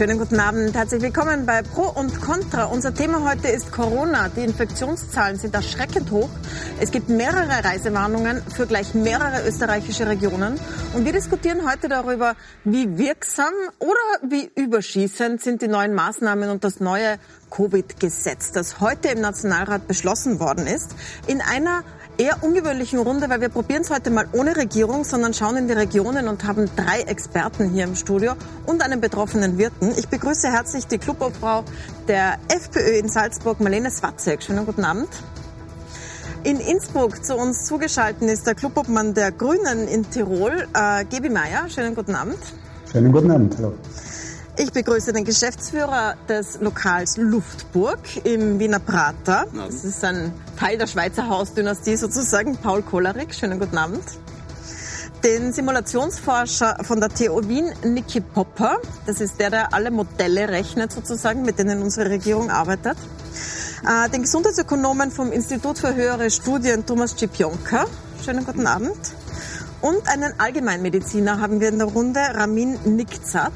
Schönen guten Abend. Herzlich willkommen bei Pro und Contra. Unser Thema heute ist Corona. Die Infektionszahlen sind erschreckend hoch. Es gibt mehrere Reisewarnungen für gleich mehrere österreichische Regionen. Und wir diskutieren heute darüber, wie wirksam oder wie überschießend sind die neuen Maßnahmen und das neue Covid-Gesetz, das heute im Nationalrat beschlossen worden ist. In einer eher ungewöhnlichen Runde, weil wir probieren es heute mal ohne Regierung, sondern schauen in die Regionen und haben drei Experten hier im Studio und einen betroffenen Wirten. Ich begrüße herzlich die Clubobfrau der FPÖ in Salzburg, Marlene Swatzek. Schönen guten Abend. In Innsbruck zu uns zugeschaltet ist der Clubobmann der Grünen in Tirol, äh, Gebi Meier. Schönen guten Abend. Schönen guten Abend. Hallo. Ich begrüße den Geschäftsführer des Lokals Luftburg im Wiener Prater. Das ist ein Teil der Schweizer Hausdynastie sozusagen, Paul Kollarik. Schönen guten Abend. Den Simulationsforscher von der TU Wien, Niki Popper. Das ist der, der alle Modelle rechnet sozusagen, mit denen unsere Regierung arbeitet. Äh, den Gesundheitsökonomen vom Institut für höhere Studien, Thomas Cipionka. Schönen guten Abend. Und einen Allgemeinmediziner haben wir in der Runde, Ramin Nikzat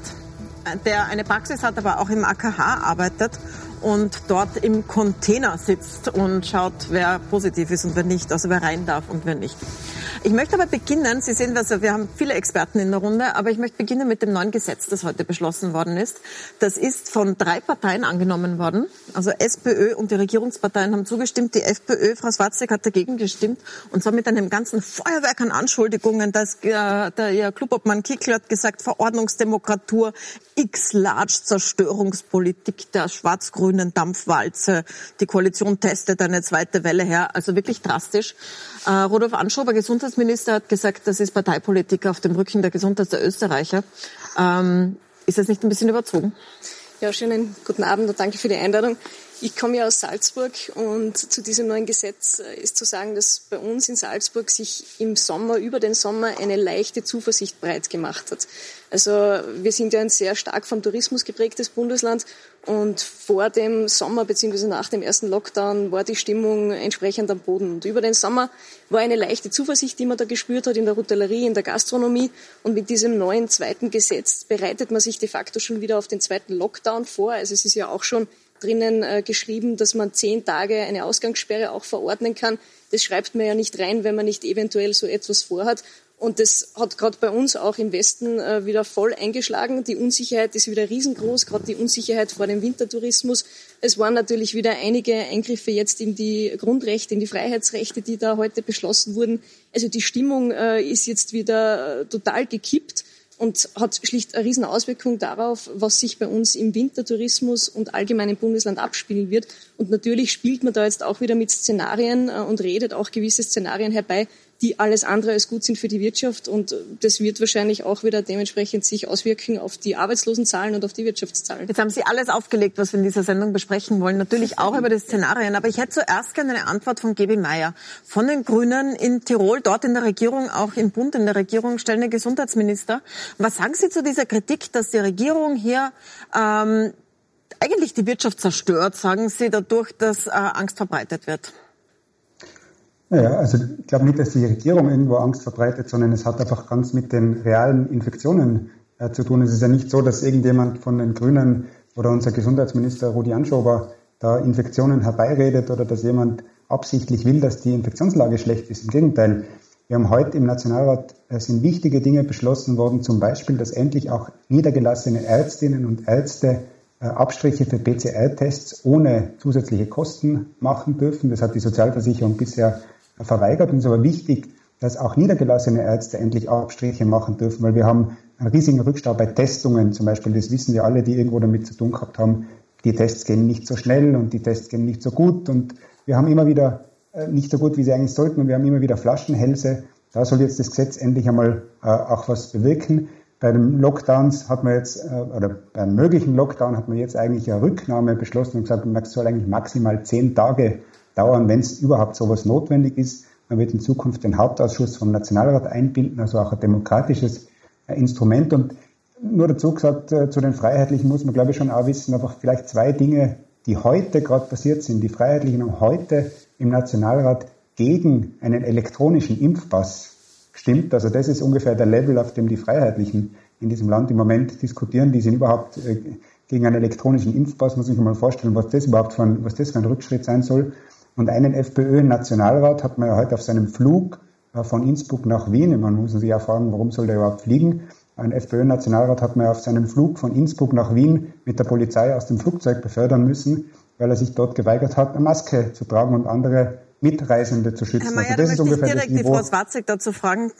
der eine Praxis hat, aber auch im AKH arbeitet und dort im Container sitzt und schaut, wer positiv ist und wer nicht, also wer rein darf und wer nicht. Ich möchte aber beginnen, Sie sehen, also wir haben viele Experten in der Runde, aber ich möchte beginnen mit dem neuen Gesetz, das heute beschlossen worden ist. Das ist von drei Parteien angenommen worden. Also SPÖ und die Regierungsparteien haben zugestimmt. Die FPÖ, Frau Swatzek, hat dagegen gestimmt. Und zwar mit einem ganzen Feuerwerk an Anschuldigungen. Dass, äh, der Ihr Clubobmann Kickl hat gesagt, Verordnungsdemokratur, X-Large Zerstörungspolitik der schwarz-grünen Dampfwalze. Die Koalition testet eine zweite Welle her. Also wirklich drastisch. Äh, Rudolf Anschober, Gesundheits Gesundheitsminister hat gesagt, das ist Parteipolitik auf dem Rücken der Gesundheit der Österreicher. Ähm, ist das nicht ein bisschen überzogen? Ja, schönen guten Abend und danke für die Einladung. Ich komme ja aus Salzburg und zu diesem neuen Gesetz äh, ist zu sagen, dass bei uns in Salzburg sich im Sommer, über den Sommer, eine leichte Zuversicht breit gemacht hat. Also wir sind ja ein sehr stark vom Tourismus geprägtes Bundesland und vor dem Sommer bzw. nach dem ersten Lockdown war die Stimmung entsprechend am Boden. Und über den Sommer war eine leichte Zuversicht, die man da gespürt hat in der Hotellerie, in der Gastronomie. Und mit diesem neuen zweiten Gesetz bereitet man sich de facto schon wieder auf den zweiten Lockdown vor. Also es ist ja auch schon drinnen äh, geschrieben, dass man zehn Tage eine Ausgangssperre auch verordnen kann. Das schreibt man ja nicht rein, wenn man nicht eventuell so etwas vorhat. Und das hat gerade bei uns auch im Westen äh, wieder voll eingeschlagen. Die Unsicherheit ist wieder riesengroß, gerade die Unsicherheit vor dem Wintertourismus. Es waren natürlich wieder einige Eingriffe jetzt in die Grundrechte, in die Freiheitsrechte, die da heute beschlossen wurden. Also die Stimmung äh, ist jetzt wieder äh, total gekippt und hat schlicht eine riesen Auswirkung darauf, was sich bei uns im Wintertourismus und allgemein im Bundesland abspielen wird. Und natürlich spielt man da jetzt auch wieder mit Szenarien äh, und redet auch gewisse Szenarien herbei, die alles andere als gut sind für die Wirtschaft. Und das wird wahrscheinlich auch wieder dementsprechend sich auswirken auf die Arbeitslosenzahlen und auf die Wirtschaftszahlen. Jetzt haben Sie alles aufgelegt, was wir in dieser Sendung besprechen wollen. Natürlich auch über die Szenarien. Aber ich hätte zuerst gerne eine Antwort von Gebi Meier. Von den Grünen in Tirol, dort in der Regierung, auch im Bund in der Regierung, stellen den Gesundheitsminister. Was sagen Sie zu dieser Kritik, dass die Regierung hier ähm, eigentlich die Wirtschaft zerstört, sagen Sie, dadurch, dass äh, Angst verbreitet wird? Naja, also ich glaube nicht, dass die Regierung irgendwo Angst verbreitet, sondern es hat einfach ganz mit den realen Infektionen äh, zu tun. Es ist ja nicht so, dass irgendjemand von den Grünen oder unser Gesundheitsminister Rudi Anschober da Infektionen herbeiredet oder dass jemand absichtlich will, dass die Infektionslage schlecht ist. Im Gegenteil, wir haben heute im Nationalrat äh, sind wichtige Dinge beschlossen worden, zum Beispiel, dass endlich auch niedergelassene Ärztinnen und Ärzte äh, Abstriche für PCR-Tests ohne zusätzliche Kosten machen dürfen. Das hat die Sozialversicherung bisher verweigert. Ist aber wichtig, dass auch niedergelassene Ärzte endlich Abstriche machen dürfen, weil wir haben einen riesigen Rückstau bei Testungen zum Beispiel. Das wissen wir alle, die irgendwo damit zu tun gehabt haben. Die Tests gehen nicht so schnell und die Tests gehen nicht so gut und wir haben immer wieder äh, nicht so gut, wie sie eigentlich sollten und wir haben immer wieder Flaschenhälse. Da soll jetzt das Gesetz endlich einmal äh, auch was bewirken. Bei den Lockdowns hat man jetzt, äh, oder beim möglichen Lockdown hat man jetzt eigentlich eine Rücknahme beschlossen und gesagt, man soll eigentlich maximal zehn Tage dauern, wenn es überhaupt sowas notwendig ist. Man wird in Zukunft den Hauptausschuss vom Nationalrat einbinden, also auch ein demokratisches äh, Instrument. Und nur dazu gesagt, äh, zu den Freiheitlichen muss man, glaube ich, schon auch wissen, einfach vielleicht zwei Dinge, die heute gerade passiert sind. Die Freiheitlichen haben heute im Nationalrat gegen einen elektronischen Impfpass gestimmt. Also das ist ungefähr der Level, auf dem die Freiheitlichen in diesem Land im Moment diskutieren. Die sind überhaupt äh, gegen einen elektronischen Impfpass, muss ich mir mal vorstellen, was das überhaupt für ein, was das für ein Rückschritt sein soll. Und einen FPÖ-Nationalrat hat man ja heute auf seinem Flug äh, von Innsbruck nach Wien, man muss sich ja fragen, warum soll der überhaupt fliegen? Ein FPÖ-Nationalrat hat man ja auf seinem Flug von Innsbruck nach Wien mit der Polizei aus dem Flugzeug befördern müssen, weil er sich dort geweigert hat, eine Maske zu tragen und andere Mitreisende zu schützen. Herr Mayer, also das ist ungefähr direkt das Niveau. die Frau Swarzek dazu fragen.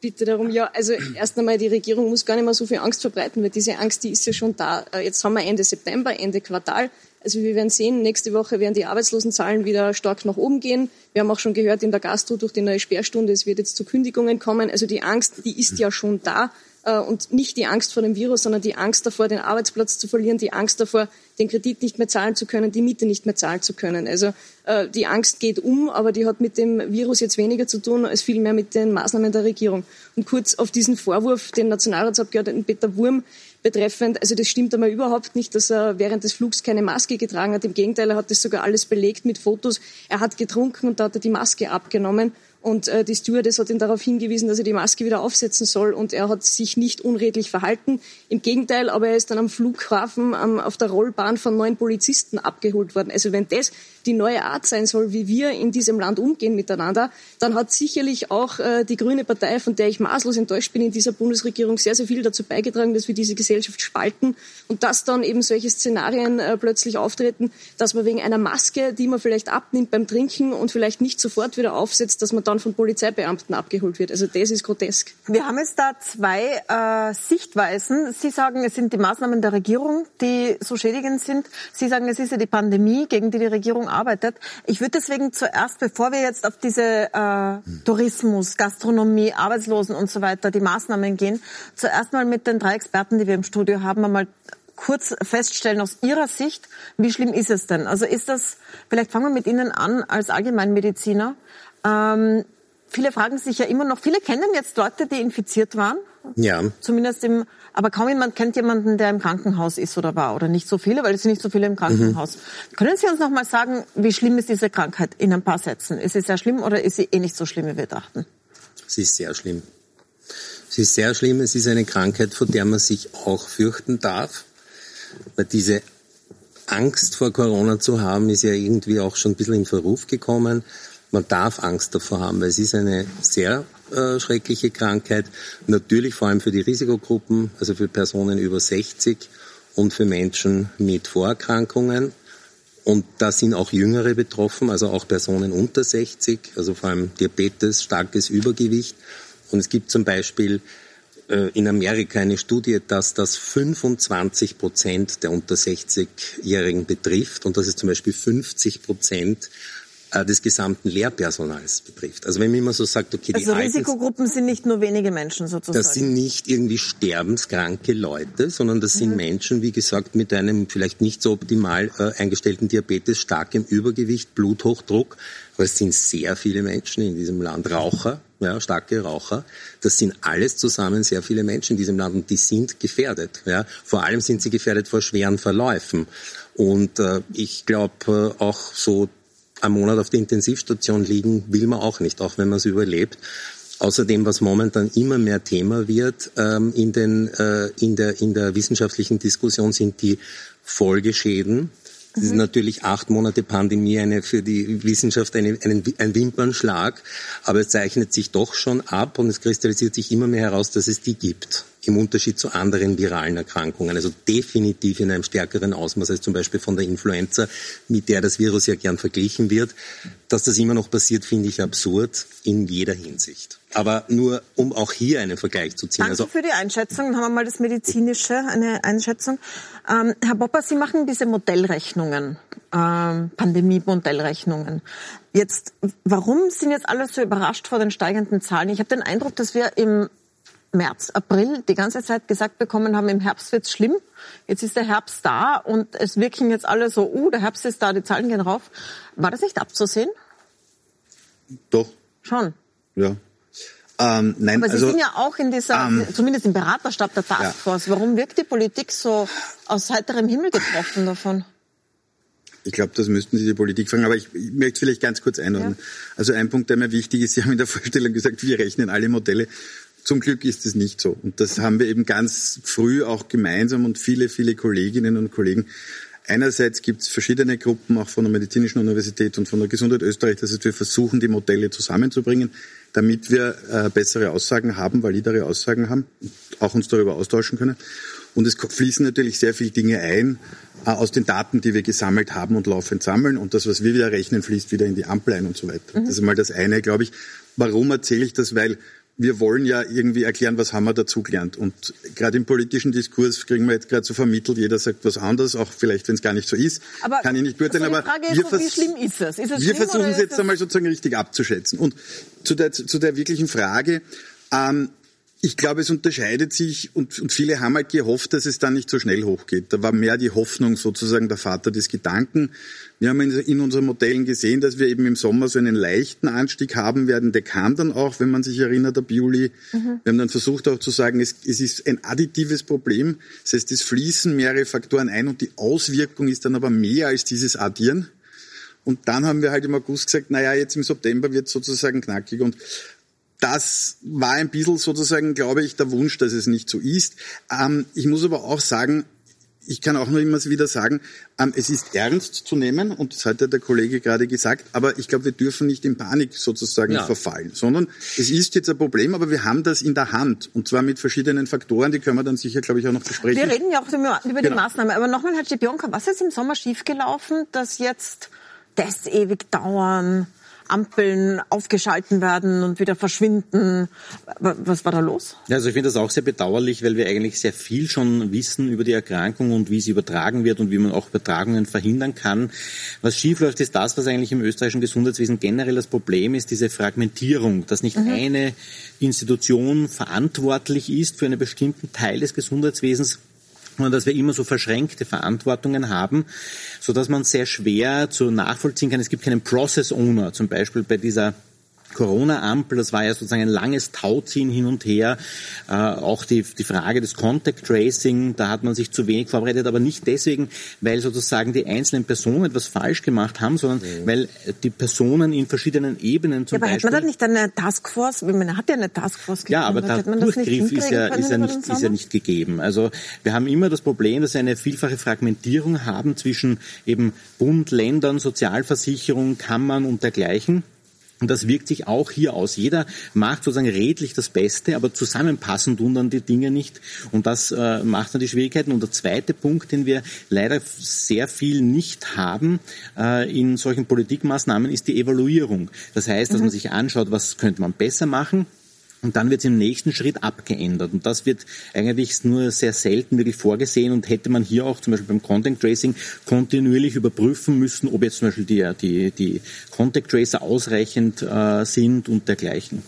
Bitte darum, ja, also erst einmal, die Regierung muss gar nicht mehr so viel Angst verbreiten, weil diese Angst, die ist ja schon da. Äh, jetzt haben wir Ende September, Ende Quartal. Also wir werden sehen, nächste Woche werden die Arbeitslosenzahlen wieder stark nach oben gehen. Wir haben auch schon gehört in der Gastro durch die neue Sperrstunde, es wird jetzt zu Kündigungen kommen. Also die Angst, die ist ja schon da. Äh, und nicht die Angst vor dem Virus, sondern die Angst davor, den Arbeitsplatz zu verlieren, die Angst davor, den Kredit nicht mehr zahlen zu können, die Miete nicht mehr zahlen zu können. Also äh, die Angst geht um, aber die hat mit dem Virus jetzt weniger zu tun als vielmehr mit den Maßnahmen der Regierung. Und kurz auf diesen Vorwurf, den Nationalratsabgeordneten Peter Wurm betreffend, also das stimmt einmal überhaupt nicht, dass er während des Flugs keine Maske getragen hat. Im Gegenteil, er hat das sogar alles belegt mit Fotos. Er hat getrunken und da hat er die Maske abgenommen. Und äh, die Stewardess hat ihn darauf hingewiesen, dass er die Maske wieder aufsetzen soll. Und er hat sich nicht unredlich verhalten. Im Gegenteil, aber er ist dann am Flughafen ähm, auf der Rollbahn von neun Polizisten abgeholt worden. Also wenn das die neue Art sein soll, wie wir in diesem Land umgehen miteinander, dann hat sicherlich auch äh, die Grüne Partei, von der ich maßlos enttäuscht bin, in dieser Bundesregierung sehr, sehr viel dazu beigetragen, dass wir diese Gesellschaft spalten und dass dann eben solche Szenarien äh, plötzlich auftreten, dass man wegen einer Maske, die man vielleicht abnimmt beim Trinken und vielleicht nicht sofort wieder aufsetzt, dass man dann von Polizeibeamten abgeholt wird. Also das ist grotesk. Wir haben jetzt da zwei äh, Sichtweisen. Sie sagen, es sind die Maßnahmen der Regierung, die so schädigend sind. Sie sagen, es ist ja die Pandemie, gegen die die Regierung arbeitet. Ich würde deswegen zuerst, bevor wir jetzt auf diese äh, Tourismus, Gastronomie, Arbeitslosen und so weiter, die Maßnahmen gehen, zuerst mal mit den drei Experten, die wir im Studio haben, einmal kurz feststellen aus Ihrer Sicht, wie schlimm ist es denn? Also ist das, vielleicht fangen wir mit Ihnen an als Allgemeinmediziner. Ähm, viele fragen sich ja immer noch, viele kennen jetzt Leute, die infiziert waren. Ja. Zumindest im, aber kaum jemand kennt jemanden, der im Krankenhaus ist oder war. Oder nicht so viele, weil es sind nicht so viele im Krankenhaus. Mhm. Können Sie uns noch mal sagen, wie schlimm ist diese Krankheit in ein paar Sätzen? Ist sie sehr schlimm oder ist sie eh nicht so schlimm, wie wir dachten? Sie ist sehr schlimm. Sie ist sehr schlimm. Es ist eine Krankheit, vor der man sich auch fürchten darf. Weil diese Angst vor Corona zu haben, ist ja irgendwie auch schon ein bisschen in Verruf gekommen. Man darf Angst davor haben, weil es ist eine sehr äh, schreckliche Krankheit. Natürlich vor allem für die Risikogruppen, also für Personen über 60 und für Menschen mit Vorerkrankungen. Und da sind auch Jüngere betroffen, also auch Personen unter 60, also vor allem Diabetes, starkes Übergewicht. Und es gibt zum Beispiel äh, in Amerika eine Studie, dass das 25 Prozent der unter 60-Jährigen betrifft und dass es zum Beispiel 50 Prozent des gesamten Lehrpersonals betrifft. Also wenn man immer so sagt, okay, die Also Risikogruppen sind nicht nur wenige Menschen sozusagen. Das sind nicht irgendwie sterbenskranke Leute, sondern das sind mhm. Menschen, wie gesagt, mit einem vielleicht nicht so optimal äh, eingestellten Diabetes, starkem Übergewicht, Bluthochdruck. Aber es sind sehr viele Menschen in diesem Land. Raucher, ja, starke Raucher. Das sind alles zusammen sehr viele Menschen in diesem Land und die sind gefährdet. Ja. Vor allem sind sie gefährdet vor schweren Verläufen. Und äh, ich glaube äh, auch so einen Monat auf der Intensivstation liegen will man auch nicht, auch wenn man es überlebt. Außerdem, was momentan immer mehr Thema wird ähm, in, den, äh, in, der, in der wissenschaftlichen Diskussion, sind die Folgeschäden. Das ist mhm. natürlich acht Monate Pandemie eine, für die Wissenschaft eine, ein, ein Wimpernschlag, aber es zeichnet sich doch schon ab und es kristallisiert sich immer mehr heraus, dass es die gibt im Unterschied zu anderen viralen Erkrankungen. Also definitiv in einem stärkeren Ausmaß als zum Beispiel von der Influenza, mit der das Virus ja gern verglichen wird. Dass das immer noch passiert, finde ich absurd in jeder Hinsicht. Aber nur, um auch hier einen Vergleich zu ziehen. Danke also, für die Einschätzung. Dann haben wir mal das Medizinische, eine Einschätzung. Ähm, Herr Popper, Sie machen diese Modellrechnungen, ähm, Pandemie-Modellrechnungen. Jetzt, warum sind jetzt alle so überrascht vor den steigenden Zahlen? Ich habe den Eindruck, dass wir im März, April die ganze Zeit gesagt bekommen haben, im Herbst wird's schlimm. Jetzt ist der Herbst da und es wirken jetzt alle so, uh, der Herbst ist da, die Zahlen gehen rauf. War das nicht abzusehen? Doch. Schon. Ja. Ähm, nein, Aber Sie also, sind ja auch in dieser, ähm, zumindest im Beraterstab der Taskforce. Ja. Warum wirkt die Politik so aus heiterem Himmel getroffen davon? Ich glaube, das müssten Sie die Politik fragen, aber ich, ich möchte vielleicht ganz kurz einordnen. Ja. Also ein Punkt, der mir wichtig ist, Sie haben in der Vorstellung gesagt, wir rechnen alle Modelle Zum Glück ist es nicht so. Und das haben wir eben ganz früh auch gemeinsam und viele, viele Kolleginnen und Kollegen Einerseits gibt es verschiedene Gruppen, auch von der Medizinischen Universität und von der Gesundheit Österreich. Das heißt, wir versuchen, die Modelle zusammenzubringen, damit wir äh, bessere Aussagen haben, validere Aussagen haben, auch uns darüber austauschen können. Und es fließen natürlich sehr viele Dinge ein äh, aus den Daten, die wir gesammelt haben und laufend sammeln. Und das, was wir wieder rechnen, fließt wieder in die Ampel ein und so weiter. Mhm. Das ist mal das eine, glaube ich. Warum erzähle ich das? Weil wir wollen ja irgendwie erklären, was haben wir dazugelernt. Und gerade im politischen Diskurs kriegen wir jetzt gerade so vermittelt, jeder sagt was anderes, auch vielleicht, wenn es gar nicht so ist. Aber kann ich nicht beurteilen. Also aber wir, so, wie schlimm ist es? Ist es wir versuchen es jetzt einmal sozusagen richtig abzuschätzen. Und zu der, zu der wirklichen Frage, ähm, ich glaube, es unterscheidet sich und, und, viele haben halt gehofft, dass es dann nicht so schnell hochgeht. Da war mehr die Hoffnung sozusagen der Vater des Gedanken. Wir haben in, in, unseren Modellen gesehen, dass wir eben im Sommer so einen leichten Anstieg haben werden. Der kam dann auch, wenn man sich erinnert, ab Juli. Mhm. Wir haben dann versucht auch zu sagen, es, es, ist ein additives Problem. Das heißt, es fließen mehrere Faktoren ein und die Auswirkung ist dann aber mehr als dieses Addieren. Und dann haben wir halt im August gesagt, naja, jetzt im September wird es sozusagen knackig. Und das war ein bisschen sozusagen, glaube ich, der Wunsch, dass es nicht so ist. Ähm, ich muss aber auch sagen, ich kann auch nur immer wieder sagen, ähm, es ist ernst zu nehmen und das hat ja der Kollege gerade gesagt, aber ich glaube, wir dürfen nicht in Panik sozusagen ja. verfallen, sondern es ist jetzt ein Problem, aber wir haben das in der Hand und zwar mit verschiedenen Faktoren, die können wir dann sicher, glaube ich, auch noch besprechen. Wir reden ja auch über die genau. Maßnahmen, aber nochmal, Herr Schipionka, was ist im Sommer schiefgelaufen, dass jetzt das ewig dauern? Ampeln aufgeschalten werden und wieder verschwinden. Was war da los? Also ich finde das auch sehr bedauerlich, weil wir eigentlich sehr viel schon wissen über die Erkrankung und wie sie übertragen wird und wie man auch Übertragungen verhindern kann. Was schiefläuft, ist das, was eigentlich im österreichischen Gesundheitswesen generell das Problem ist, diese Fragmentierung, dass nicht mhm. eine Institution verantwortlich ist für einen bestimmten Teil des Gesundheitswesens, sondern dass wir immer so verschränkte Verantwortungen haben, so dass man sehr schwer zu nachvollziehen kann. Es gibt keinen Process Owner, zum Beispiel bei dieser Corona-Ampel, das war ja sozusagen ein langes Tauziehen hin und her. Äh, auch die, die Frage des Contact Tracing, da hat man sich zu wenig vorbereitet, aber nicht deswegen, weil sozusagen die einzelnen Personen etwas falsch gemacht haben, sondern mhm. weil die Personen in verschiedenen Ebenen zum ja, aber Beispiel... hat man da nicht eine Taskforce? Man hat ja eine Taskforce gegeben. Ja, aber der Durchgriff ist ja, ist, ja nicht, ist ja nicht gegeben. Also wir haben immer das Problem, dass wir eine vielfache Fragmentierung haben zwischen eben Bund, Ländern, Sozialversicherung, Kammern und dergleichen. Und das wirkt sich auch hier aus. Jeder macht sozusagen redlich das Beste, aber zusammenpassen tun dann die Dinge nicht. Und das äh, macht dann die Schwierigkeiten. Und der zweite Punkt, den wir leider sehr viel nicht haben äh, in solchen Politikmaßnahmen, ist die Evaluierung. Das heißt, dass mhm. man sich anschaut, was könnte man besser machen und dann wird es im nächsten Schritt abgeändert. Und das wird eigentlich nur sehr selten wirklich vorgesehen und hätte man hier auch zum Beispiel beim Content Tracing kontinuierlich überprüfen müssen, ob jetzt zum Beispiel die, die, die Contact Tracer ausreichend äh, sind und dergleichen.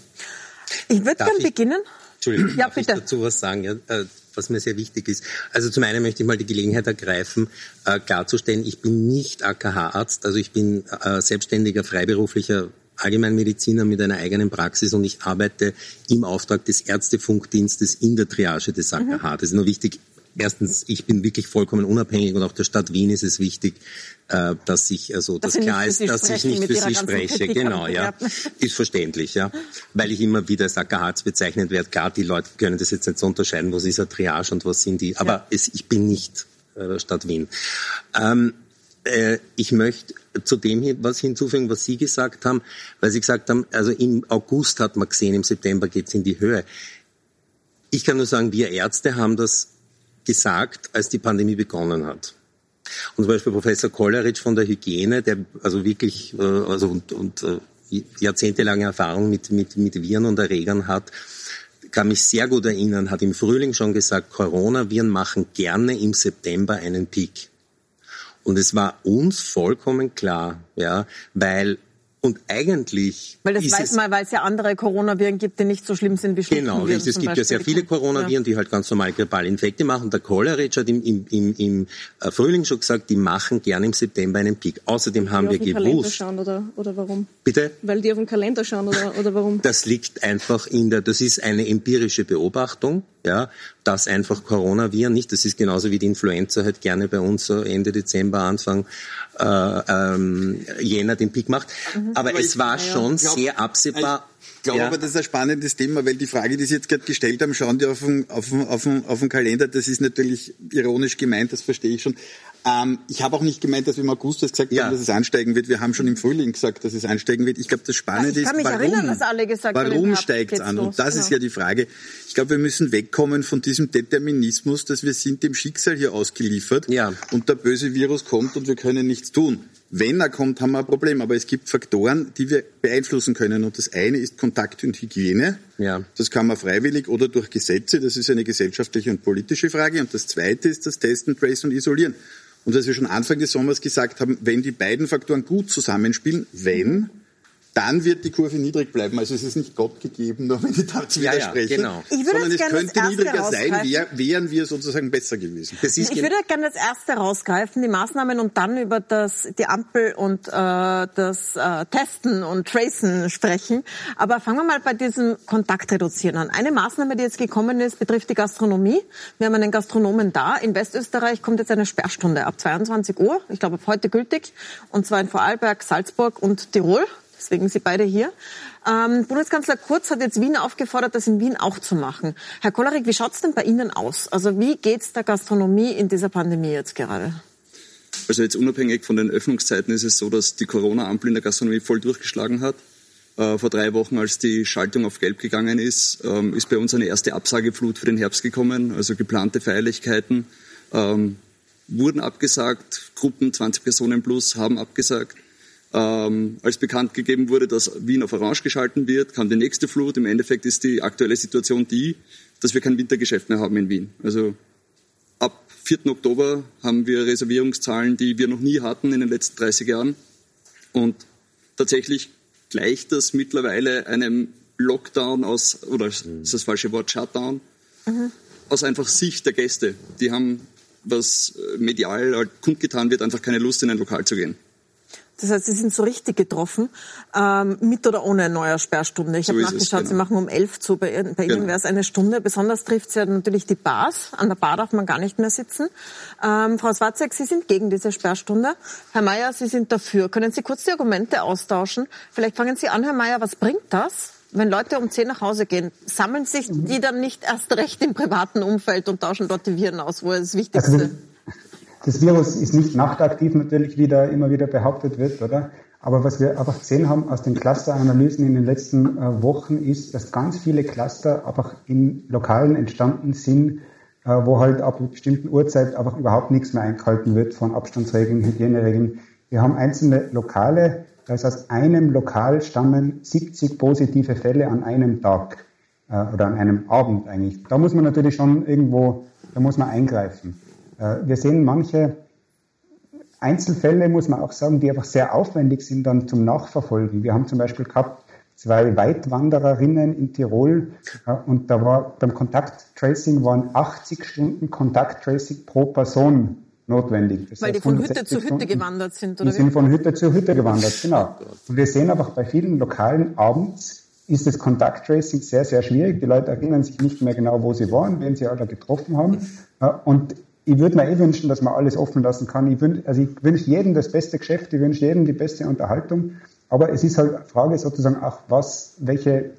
Ich würde gerne beginnen. Entschuldigung, ja, darf bitte. ich dazu was sagen? Ja, äh, was mir sehr wichtig ist. Also zum einen möchte ich mal die Gelegenheit ergreifen, äh, klarzustellen, ich bin nicht AKH-Arzt, also ich bin äh, selbstständiger, freiberuflicher Allgemeinmediziner mit einer eigenen Praxis und ich arbeite im Auftrag des Ärztefunkdienstes in der Triage des AKH. Mhm. Das ist nur wichtig. Erstens, ich bin wirklich vollkommen unabhängig und auch der Stadt Wien ist es wichtig, äh, dass ich also dass, dass klar ist, dass ich nicht für Sie spreche. Genau, ja, ist verständlich, ja, weil ich immer wieder als AKH bezeichnet werde. Klar, die Leute können das jetzt nicht so unterscheiden, was ist eine Triage und was sind die. Aber ja. es, ich bin nicht äh, Stadt Wien. Ähm, äh, ich möchte zu dem was hinzufügen, was Sie gesagt haben, weil Sie gesagt haben, also im August hat man gesehen, im September geht es in die Höhe. Ich kann nur sagen, wir Ärzte haben das gesagt, als die Pandemie begonnen hat. Und zum Beispiel Professor Kolleritsch von der Hygiene, der also wirklich äh, also und, und äh, jahrzehntelange Erfahrung mit, mit, mit Viren und Erregern hat, kann mich sehr gut erinnern, hat im Frühling schon gesagt, Coronaviren machen gerne im September einen Peak. Und es war uns vollkommen klar, ja, weil und eigentlich. Weil das weiß man, weil es ja andere Coronaviren gibt, die nicht so schlimm sind wie Genau, richtig. Es gibt Beispiel. ja sehr viele Coronaviren, ja. die halt ganz normal grippale Infekte machen. Der Cholera-Rich hat im, im, im, im äh, Frühling schon gesagt, die machen gerne im September einen Peak. Außerdem haben wir gewusst. Weil die auf den Kalender schauen oder, oder warum? Bitte? Weil die auf den Kalender schauen oder, oder warum? Das liegt einfach in der, das ist eine empirische Beobachtung ja, dass einfach Coronaviren nicht, das ist genauso wie die Influenza halt gerne bei uns so Ende Dezember, Anfang äh, ähm, Jänner den Pick macht. Mhm. Aber, Aber, es war schon glaub, sehr absehbar. glaube ja. aber, das ist ein spannendes Thema, weil die Frage, die Sie jetzt gerade gestellt haben, schauen die auf den, auf, den, auf, den, auf den Kalender, das ist natürlich ironisch gemeint, das verstehe ich schon. Ähm, ich habe auch nicht gemeint, dass wir im August das gesagt ja. haben, dass es ansteigen wird. Wir haben schon im Frühling gesagt, dass es ansteigen wird. Ich glaube, das Spannende ja, ist, warum, erinnern, warum steigt es an? Und das genau. ist ja die Frage. Ich glaube, wir müssen wegkommen von diesem Determinismus, dass wir sind dem Schicksal hier ausgeliefert ja. und der böse Virus kommt und wir können nichts tun. Wenn er kommt, haben wir ein Problem. Aber es gibt Faktoren, die wir beeinflussen können. Und das eine ist Kontakt und Hygiene. Ja. Das kann man freiwillig oder durch Gesetze. Das ist eine gesellschaftliche und politische Frage. Und das zweite ist das Testen, Trace und Isolieren. Und was wir schon Anfang des Sommers gesagt haben, wenn die beiden Faktoren gut zusammenspielen, wenn, dann wird die Kurve niedrig bleiben. Also es ist nicht Gott gegeben, nur wenn ich dazu ja, widerspreche, ja, genau. sondern es könnte niedriger sein, wär, wären wir sozusagen besser gewesen. ich würde gerne das erste rausgreifen, die Maßnahmen und dann über das, die Ampel und äh, das äh, Testen und Tracen sprechen. Aber fangen wir mal bei diesem Kontakt reduzieren an. Eine Maßnahme, die jetzt gekommen ist, betrifft die Gastronomie. Wir haben einen Gastronomen da. In Westösterreich kommt jetzt eine Sperrstunde ab 22 Uhr, ich glaube ab heute gültig, und zwar in Vorarlberg, Salzburg und Tirol deswegen Sie beide hier. Ähm, Bundeskanzler Kurz hat jetzt Wien aufgefordert, das in Wien auch zu machen. Herr Kollerig, wie schaut es denn bei Ihnen aus? Also wie geht es der Gastronomie in dieser Pandemie jetzt gerade? Also jetzt unabhängig von den Öffnungszeiten ist es so, dass die Corona-Ampel in der Gastronomie voll durchgeschlagen hat. Äh, vor drei Wochen, als die Schaltung auf Gelb gegangen ist, ähm, ist bei uns eine erste Absageflut für den Herbst gekommen. Also geplante Feierlichkeiten ähm, wurden abgesagt. Gruppen 20 Personen plus haben abgesagt. Ähm, als bekannt gegeben wurde, dass Wien auf Orange geschalten wird, kam die nächste Flut. Im Endeffekt ist die aktuelle Situation die, dass wir kein Wintergeschäft mehr haben in Wien. Also ab 4. Oktober haben wir Reservierungszahlen, die wir noch nie hatten in den letzten 30 Jahren. Und tatsächlich gleicht das mittlerweile einem Lockdown aus, oder ist das falsche Wort, Shutdown, mhm. aus einfach Sicht der Gäste. Die haben, was medial halt kundgetan wird, einfach keine Lust in ein Lokal zu gehen. Das heißt, Sie sind so richtig getroffen, ähm, mit oder ohne neuer Sperrstunde. Ich so habe nachgeschaut, es, genau. Sie machen um elf zu, bei, bei genau. Ihnen wäre es eine Stunde. Besonders trifft es ja natürlich die Bars. An der Bar darf man gar nicht mehr sitzen. Ähm, Frau Swarzek, Sie sind gegen diese Sperrstunde. Herr Mayer, Sie sind dafür. Können Sie kurz die Argumente austauschen? Vielleicht fangen Sie an, Herr Mayer, was bringt das? Wenn Leute um zehn nach Hause gehen, sammeln sich die dann nicht erst recht im privaten Umfeld und tauschen dort die Viren aus, wo es das Wichtigste also, das Virus ist nicht nachtaktiv natürlich, wie da immer wieder behauptet wird, oder? Aber was wir einfach gesehen haben aus den Clusteranalysen in den letzten äh, Wochen ist, dass ganz viele Cluster einfach in Lokalen entstanden sind, äh, wo halt ab einer bestimmten Uhrzeit einfach überhaupt nichts mehr eingehalten wird von Abstandsregeln, Hygieneregeln. Wir haben einzelne Lokale, da ist aus einem Lokal stammen 70 positive Fälle an einem Tag äh, oder an einem Abend eigentlich. Da muss man natürlich schon irgendwo, da muss man eingreifen. Äh, wir sehen manche Einzelfälle, muss man auch sagen, die einfach sehr aufwendig sind dann zum Nachverfolgen. Wir haben zum Beispiel gehabt zwei Weitwandererinnen in Tirol und da war beim Kontakttracing waren 80 Stunden Kontakttracing pro Person notwendig. Das Weil die von Hütte zu Hütte Stunden, gewandert sind, oder? Die sind von Hütte zu Hütte gewandert, genau. Und wir sehen einfach bei vielen Lokalen abends ist das Kontakttracing sehr, sehr schwierig. Die Leute erinnern sich nicht mehr genau, wo sie waren, wen sie alle getroffen haben. Und ich würde mir eh wünschen, dass man alles offen lassen kann. Ich wünsche also ich wünsch jedem das beste Geschäft, ich wünsche jedem die beste Unterhaltung. Aber es ist halt Frage sozusagen auch, was, welche,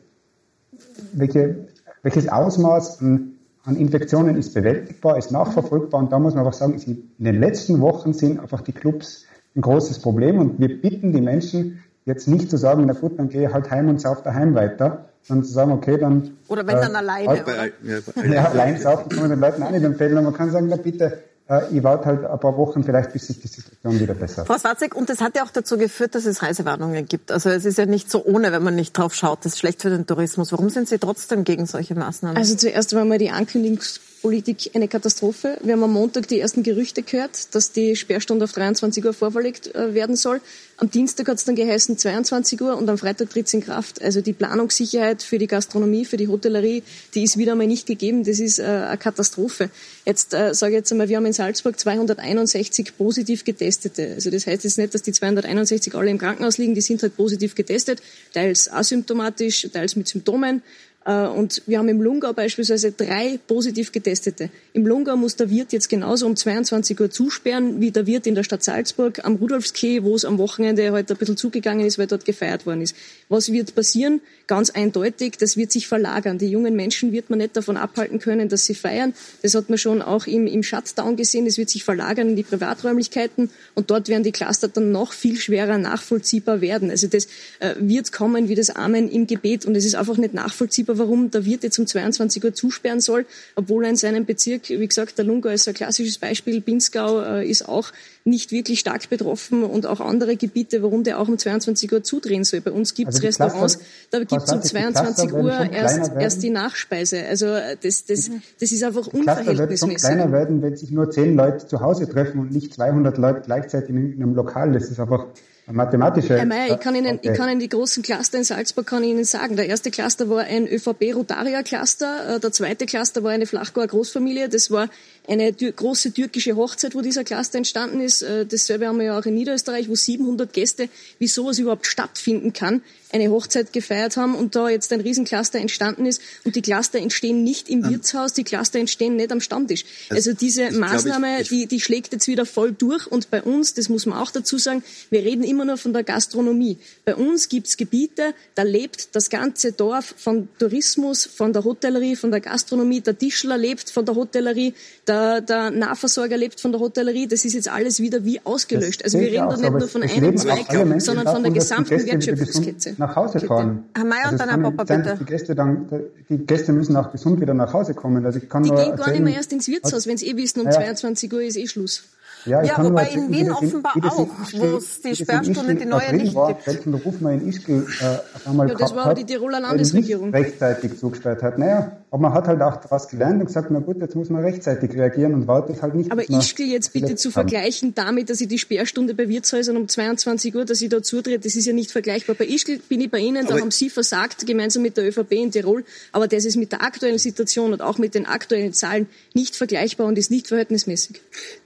welche, welches Ausmaß an, an Infektionen ist bewältigbar, ist nachverfolgbar. Und da muss man einfach sagen, in den letzten Wochen sind einfach die Clubs ein großes Problem. Und wir bitten die Menschen jetzt nicht zu sagen, na gut, dann gehe ich halt heim und sauf daheim weiter, dann zu sagen, okay, dann. Oder wenn äh, dann alleine. Halt, bei, ja, ja, allein saufen kann man den Leuten auch nicht empfehlen. Und man kann sagen, na bitte, äh, ich warte halt ein paar Wochen vielleicht, bis sich die Situation wieder bessert. Frau Swarzek, und das hat ja auch dazu geführt, dass es Reisewarnungen gibt. Also es ist ja nicht so ohne, wenn man nicht drauf schaut. Das ist schlecht für den Tourismus. Warum sind Sie trotzdem gegen solche Maßnahmen? Also zuerst einmal die Ankündigungs Politik eine Katastrophe. Wir haben am Montag die ersten Gerüchte gehört, dass die Sperrstunde auf 23 Uhr vorverlegt äh, werden soll. Am Dienstag hat es dann geheißen 22 Uhr und am Freitag tritt es in Kraft. Also die Planungssicherheit für die Gastronomie, für die Hotellerie, die ist wieder einmal nicht gegeben. Das ist äh, eine Katastrophe. Jetzt äh, sage ich jetzt einmal, wir haben in Salzburg 261 positiv Getestete. Also das heißt jetzt nicht, dass die 261 alle im Krankenhaus liegen. Die sind halt positiv getestet, teils asymptomatisch, teils mit Symptomen. Äh, und wir haben im Lungau beispielsweise drei positiv Getestete. Im Lungau muss der Wirt jetzt genauso um 22 Uhr zusperren, wie der Wirt in der Stadt Salzburg am Rudolfskeh, wo es am Wochenende heute ein bisschen zugegangen ist, weil dort gefeiert worden ist. Was wird passieren? Ganz eindeutig, das wird sich verlagern. Die jungen Menschen wird man nicht davon abhalten können, dass sie feiern. Das hat man schon auch im, im Shutdown gesehen. Es wird sich verlagern in die Privaträumlichkeiten und dort werden die Cluster dann noch viel schwerer nachvollziehbar werden. Also das äh, wird kommen wie das Amen im Gebet und es ist einfach nicht nachvollziehbar, warum der Wirt jetzt um 22 Uhr zusperren soll, obwohl er in seinem Bezirk, wie gesagt, der Lungau ist ein klassisches Beispiel, Pinzgau äh, ist auch nicht wirklich stark betroffen und auch andere Gebiete, warum der auch um 22 Uhr zudrehen soll. Bei uns gibt es also Restaurants, da gibt es um 22 Uhr erst, erst die Nachspeise. Also äh, das, das, das ist einfach unverhältnismäßig. kleiner werden, wenn sich nur zehn Leute zu Hause treffen und nicht 200 Leute gleichzeitig in einem Lokal. Das ist einfach mathematische. Herr Mayer, ich kann Ihnen, okay. ich kann Ihnen die großen Cluster in Salzburg kann ich Ihnen sagen. Der erste Cluster war ein ÖVP-Rotaria-Cluster, äh, der zweite Cluster war eine Flachgauer Großfamilie. Das war eine große türkische Hochzeit, wo dieser Cluster entstanden ist. Äh, dasselbe haben wir ja auch in Niederösterreich, wo 700 Gäste, wie sowas überhaupt stattfinden kann, eine Hochzeit gefeiert haben und da jetzt ein Riesencluster entstanden ist. Und die Cluster entstehen nicht im Wirtshaus, die Cluster entstehen nicht am Stammtisch. Also, also diese Maßnahme, ich, die, die schlägt jetzt wieder voll durch. Und bei uns, das muss man auch dazu sagen, wir reden immer nur von der Gastronomie. Bei uns gibt's Gebiete, da lebt das ganze Dorf von Tourismus, von der Hotellerie, von der Gastronomie. Der Tischler lebt von der Hotellerie, der, der Nahversorger lebt von der Hotellerie. Das ist jetzt alles wieder wie ausgelöscht. Also wir reden da nicht nur von einem Zweig, sondern von der gesamten Wertschöpfungskette nach Hause fahren. Herr Mayer also und dann Herr Popper, bitte. Die Gäste, dann, die Gäste müssen auch gesund wieder nach Hause kommen. Also ich kann die nur gehen erzählen, gar nicht mehr erst ins Wirtshaus, wenn sie eh wissen, um ja. 22 Uhr ist eh Schluss. Ja, ja wobei in Wien offenbar auch, wo es die Sperrstunde die neue nicht war, gibt. Welchen Ruf man in Ischgl äh, einmal ja, das war hat, die Tiroler Landesregierung. Nicht rechtzeitig zugesperrt hat. Naja, aber man hat halt auch was gelernt und gesagt, na gut, jetzt muss man rechtzeitig reagieren und wartet halt nicht. Aber Ischgl jetzt bitte zu haben. vergleichen damit, dass ich die Sperrstunde bei Wirtshäusern um 22 Uhr, dass ich da zutrete, das ist ja nicht vergleichbar. Bei Ischgl bin ich bei Ihnen, da haben Sie versagt, gemeinsam mit der ÖVP in Tirol. Aber das ist mit der aktuellen Situation und auch mit den aktuellen Zahlen nicht vergleichbar und ist nicht verhältnismäßig.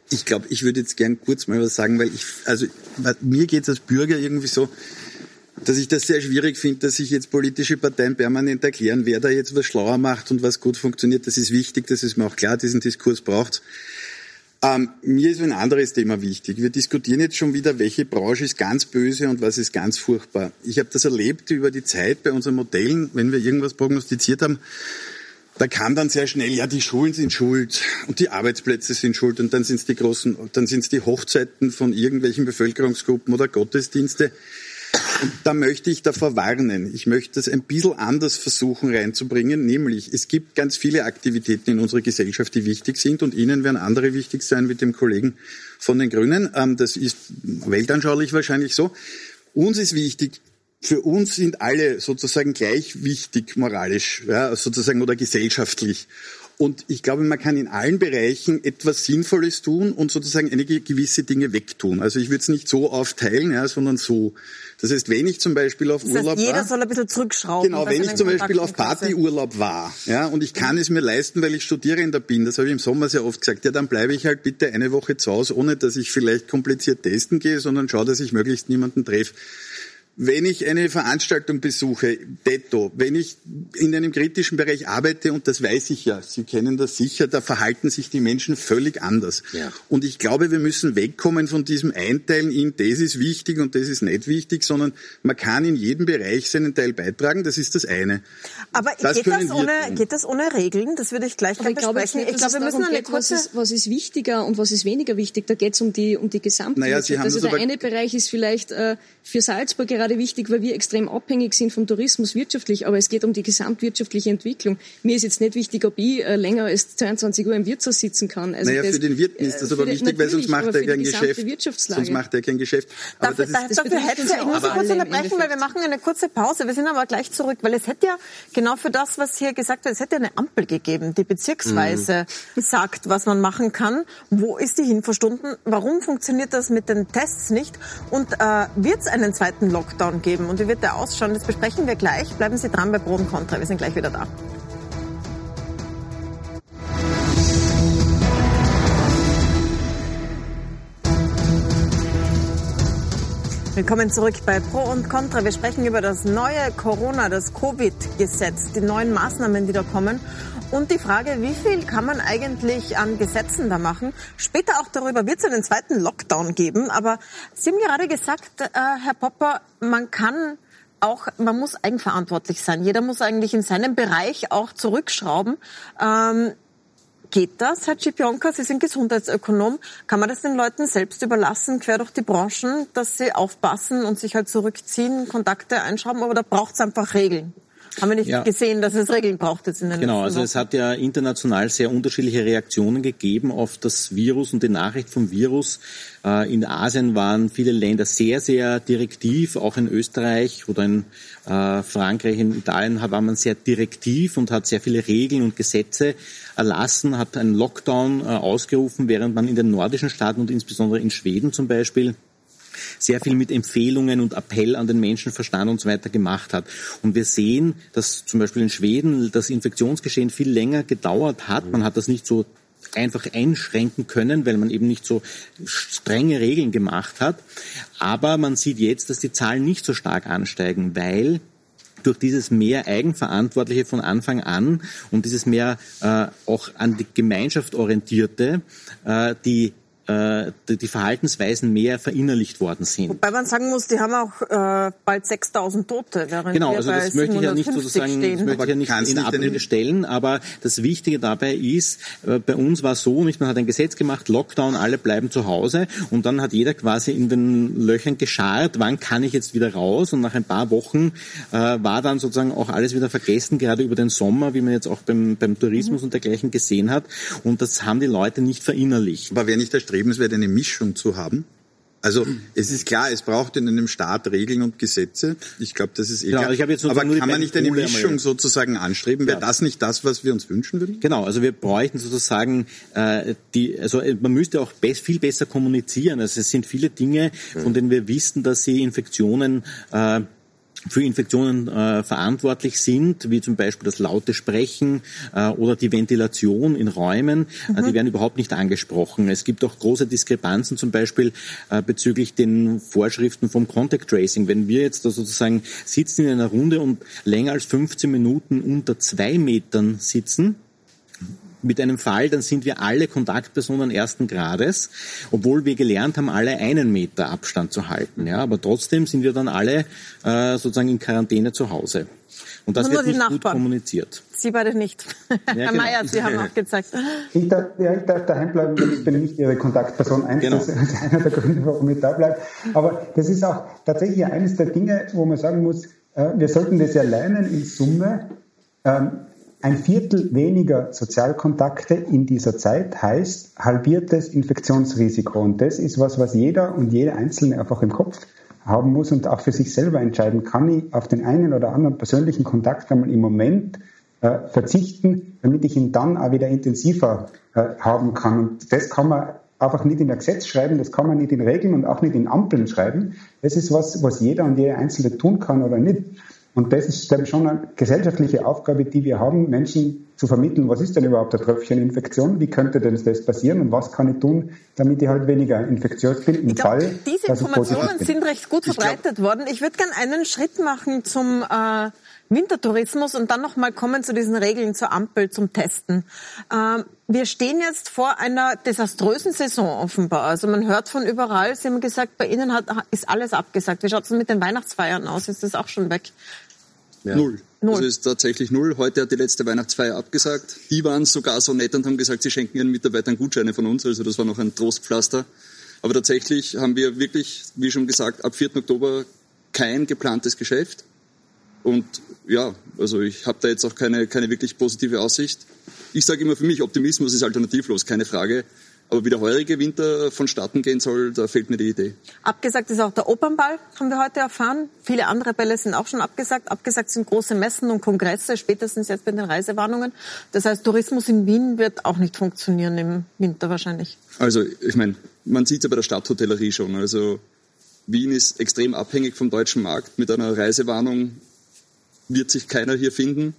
Ich glaube, ich würde jetzt gern kurz mal was sagen, weil ich, also mir geht es als Bürger irgendwie so, dass ich das sehr schwierig finde, dass sich jetzt politische Parteien permanent erklären, wer da jetzt was schlauer macht und was gut funktioniert. Das ist wichtig, das ist mir auch klar, diesen Diskurs braucht ähm, mir ist ein anderes Thema wichtig. Wir diskutieren jetzt schon wieder, welche Branche ist ganz böse und was ist ganz furchtbar. Ich habe das erlebt über die Zeit bei unseren Modellen, wenn wir irgendwas prognostiziert haben, da kam dann sehr schnell, ja, die Schulen sind schuld und die Arbeitsplätze sind schuld und dann sind es die großen, dann sind es die Hochzeiten von irgendwelchen Bevölkerungsgruppen oder Gottesdienste. Und da möchte ich davor warnen. Ich möchte das ein bisschen anders versuchen reinzubringen, nämlich es gibt ganz viele Aktivitäten in unserer Gesellschaft, die wichtig sind und Ihnen werden andere wichtig sein mit dem Kollegen von den Grünen. Ähm, das ist weltanschaulich wahrscheinlich so. Uns ist wichtig, für uns sind alle sozusagen gleich wichtig moralisch, ja, sozusagen oder gesellschaftlich. Und ich glaube, man kann in allen Bereichen etwas Sinnvolles tun und sozusagen einige gewisse Dinge wegtun. Also ich würde es nicht so aufteilen, ja, sondern so. Das heißt, wenn ich zum Beispiel auf das heißt, Urlaub jeder war. Jeder soll ein bisschen zurückschrauben. Genau, wenn ich zum Beispiel auf Partyurlaub war, ja, und ich kann es mir leisten, weil ich Studierender bin, das habe ich im Sommer sehr oft gesagt, ja, dann bleibe ich halt bitte eine Woche zu Hause, ohne dass ich vielleicht kompliziert testen gehe, sondern schaue, dass ich möglichst niemanden treffe. Wenn ich eine Veranstaltung besuche, detto, wenn ich in einem kritischen Bereich arbeite, und das weiß ich ja, Sie kennen das sicher, da verhalten sich die Menschen völlig anders. Ja. Und ich glaube, wir müssen wegkommen von diesem Einteilen in, das ist wichtig und das ist nicht wichtig, sondern man kann in jedem Bereich seinen Teil beitragen, das ist das eine. Aber das geht, das ohne, geht das ohne Regeln? Das würde ich gleich gerne besprechen. Ich glaube, wir müssen eine kurze... Was ist, was ist, wichtiger und was ist weniger wichtig? Da geht es um die, um die Gesamtwirtschaft. Naja, also der eine Bereich ist vielleicht äh, für Salzburg gerade gerade wichtig, weil wir extrem abhängig sind vom Tourismus wirtschaftlich, aber es geht um die gesamtwirtschaftliche Entwicklung. Mir ist jetzt nicht wichtig, ob ich äh, länger als 22 Uhr im Wirtshaus sitzen kann. Also naja, das, für den Wirt ist das aber äh, wichtig, weil sonst macht er kein Geschäft. Sonst macht er kein Geschäft. Aber dafür, das ist, dafür hätte ich muss kurz unterbrechen, weil wir machen eine kurze Pause. Wir sind aber gleich zurück, weil es hätte ja genau für das, was hier gesagt wird, es hätte eine Ampel gegeben, die bezirksweise mhm. sagt, was man machen kann. Wo ist die Hinverstunden? Warum funktioniert das mit den Tests nicht? Und äh, wird es einen zweiten Lockdown? Lockdown geben. Und wie wird der ausschauen? Das besprechen wir gleich. Bleiben Sie dran bei Pro und Contra. Wir sind gleich wieder da. Willkommen zurück bei Pro und Contra. Wir sprechen über das neue Corona, das Covid-Gesetz, die neuen Maßnahmen, die da kommen und die Frage, wie viel kann man eigentlich an Gesetzen da machen? Später auch darüber wird es einen zweiten Lockdown geben. Aber Sie haben gerade gesagt, äh, Herr Popper, man kann auch, man muss eigenverantwortlich sein. Jeder muss eigentlich in seinem Bereich auch zurückschrauben. Ähm, Geht das, Herr Cipionka? Sie sind Gesundheitsökonom. Kann man das den Leuten selbst überlassen, quer durch die Branchen, dass sie aufpassen und sich halt zurückziehen, Kontakte einschrauben? Da braucht es einfach Regeln. Haben wir nicht ja. gesehen, dass es Regeln braucht jetzt in den Genau, also es hat ja international sehr unterschiedliche Reaktionen gegeben auf das Virus und die Nachricht vom Virus. Äh, in Asien waren viele Länder sehr, sehr direktiv, auch in Österreich oder in äh, Frankreich, in Italien war man sehr direktiv und hat sehr viele Regeln und Gesetze erlassen, hat einen Lockdown äh, ausgerufen, während man in den nordischen Staaten und insbesondere in Schweden zum Beispiel sehr viel mit Empfehlungen und Appell an den Menschenverstand und so weiter gemacht hat. Und wir sehen, dass zum Beispiel in Schweden das Infektionsgeschehen viel länger gedauert hat. Man hat das nicht so einfach einschränken können, weil man eben nicht so strenge Regeln gemacht hat. Aber man sieht jetzt, dass die Zahlen nicht so stark ansteigen, weil durch dieses mehr Eigenverantwortliche von Anfang an und dieses mehr äh, auch an die Gemeinschaft orientierte, äh, die äh, die Verhaltensweisen mehr verinnerlicht worden sind. Wobei man sagen muss, die haben auch äh, bald 6000 Tote, während Genau, also das möchte ich ja nicht sozusagen, stehen. das möchte ich ja nicht in Abrede stellen, aber das Wichtige dabei ist, äh, bei uns war so, nicht, man hat ein Gesetz gemacht, Lockdown, alle bleiben zu Hause und dann hat jeder quasi in den Löchern gescharrt, wann kann ich jetzt wieder raus und nach ein paar Wochen äh, war dann sozusagen auch alles wieder vergessen, gerade über den Sommer, wie man jetzt auch beim, beim Tourismus mhm. und dergleichen gesehen hat und das haben die Leute nicht verinnerlicht. Aber wer nicht der erstrebenswert, eine Mischung zu haben. Also es ist klar, es braucht in einem Staat Regeln und Gesetze. Ich glaube, das ist eh genau, klar. Aber kann man nicht eine Mischung sozusagen anstreben? Wäre ja. das nicht das, was wir uns wünschen würden? Genau, also wir bräuchten sozusagen äh, die, also man müsste auch be viel besser kommunizieren. Also es sind viele Dinge, von denen wir wissen, dass sie Infektionen äh, für Infektionen äh, verantwortlich sind, wie zum Beispiel das laute Sprechen äh, oder die Ventilation in Räumen, mhm. äh, die mhm. werden überhaupt nicht angesprochen. Es gibt auch große Diskrepanzen zum Beispiel äh, bezüglich den Vorschriften vom Contact Tracing. Wenn wir jetzt da sozusagen sitzen in einer Runde und länger als 15 Minuten unter zwei Metern sitzen, mit einem Fall, dann sind wir alle Kontaktpersonen ersten Grades, obwohl wir gelernt haben, alle einen Meter Abstand zu halten. Ja, aber trotzdem sind wir dann alle äh, sozusagen in Quarantäne zu Hause. Und das wird nicht Nachbarn. gut kommuniziert. Sie beide nicht. Ja, Herr genau. Mayer, Sie haben auch gezeigt. Ich darf, ja, ich darf daheim bleiben, weil ich bin nicht Ihre Kontaktperson. Eins, genau. das ist einer der Gründe, warum ich da bleibe. Aber das ist auch tatsächlich eines der Dinge, wo man sagen muss, äh, wir sollten das ja lernen in Summe. Ein Viertel weniger Sozialkontakte in dieser Zeit heißt halbiertes Infektionsrisiko. Und das ist was, was jeder und jede Einzelne einfach im Kopf haben muss und auch für sich selber entscheiden, kann ich auf den einen oder anderen persönlichen Kontakt einmal im Moment äh, verzichten, damit ich ihn dann auch wieder intensiver äh, haben kann. Und das kann man einfach nicht in ein Gesetz schreiben, das kann man nicht in Regeln und auch nicht in Ampeln schreiben. Das ist was, was jeder und jede Einzelne tun kann oder nicht. Und das ist glaube ich, schon eine gesellschaftliche Aufgabe, die wir haben, Menschen zu vermitteln, was ist denn überhaupt eine Tröpfcheninfektion, wie könnte denn das passieren und was kann ich tun, damit ich halt weniger infektiös bin im ich glaub, Fall. Diese Informationen sind recht gut verbreitet glaub, worden. Ich würde gerne einen Schritt machen zum äh, Wintertourismus und dann nochmal kommen zu diesen Regeln zur Ampel, zum Testen. Ähm, wir stehen jetzt vor einer desaströsen Saison offenbar. Also man hört von überall, Sie haben gesagt, bei Ihnen hat, ist alles abgesagt. Wie schaut es mit den Weihnachtsfeiern aus? Ist das auch schon weg? Ja. Null. Null. Also ist tatsächlich null. Heute hat die letzte Weihnachtsfeier abgesagt. Die waren sogar so nett und haben gesagt, sie schenken ihren Mitarbeitern Gutscheine von uns. Also das war noch ein Trostpflaster. Aber tatsächlich haben wir wirklich, wie schon gesagt, ab 4. Oktober kein geplantes Geschäft. Und ja, also ich habe da jetzt auch keine, keine wirklich positive Aussicht. Ich sage immer für mich, Optimismus ist alternativlos, keine Frage. Aber wie der heurige Winter vonstatten gehen soll, da fehlt mir die Idee. Abgesagt ist auch der Opernball, haben wir heute erfahren. Viele andere Bälle sind auch schon abgesagt. Abgesagt sind große Messen und Kongresse, spätestens jetzt bei den Reisewarnungen. Das heißt, Tourismus in Wien wird auch nicht funktionieren im Winter wahrscheinlich. Also ich meine, man sieht es ja bei der Stadthotellerie schon. Also Wien ist extrem abhängig vom deutschen Markt. Mit einer Reisewarnung wird sich keiner hier finden.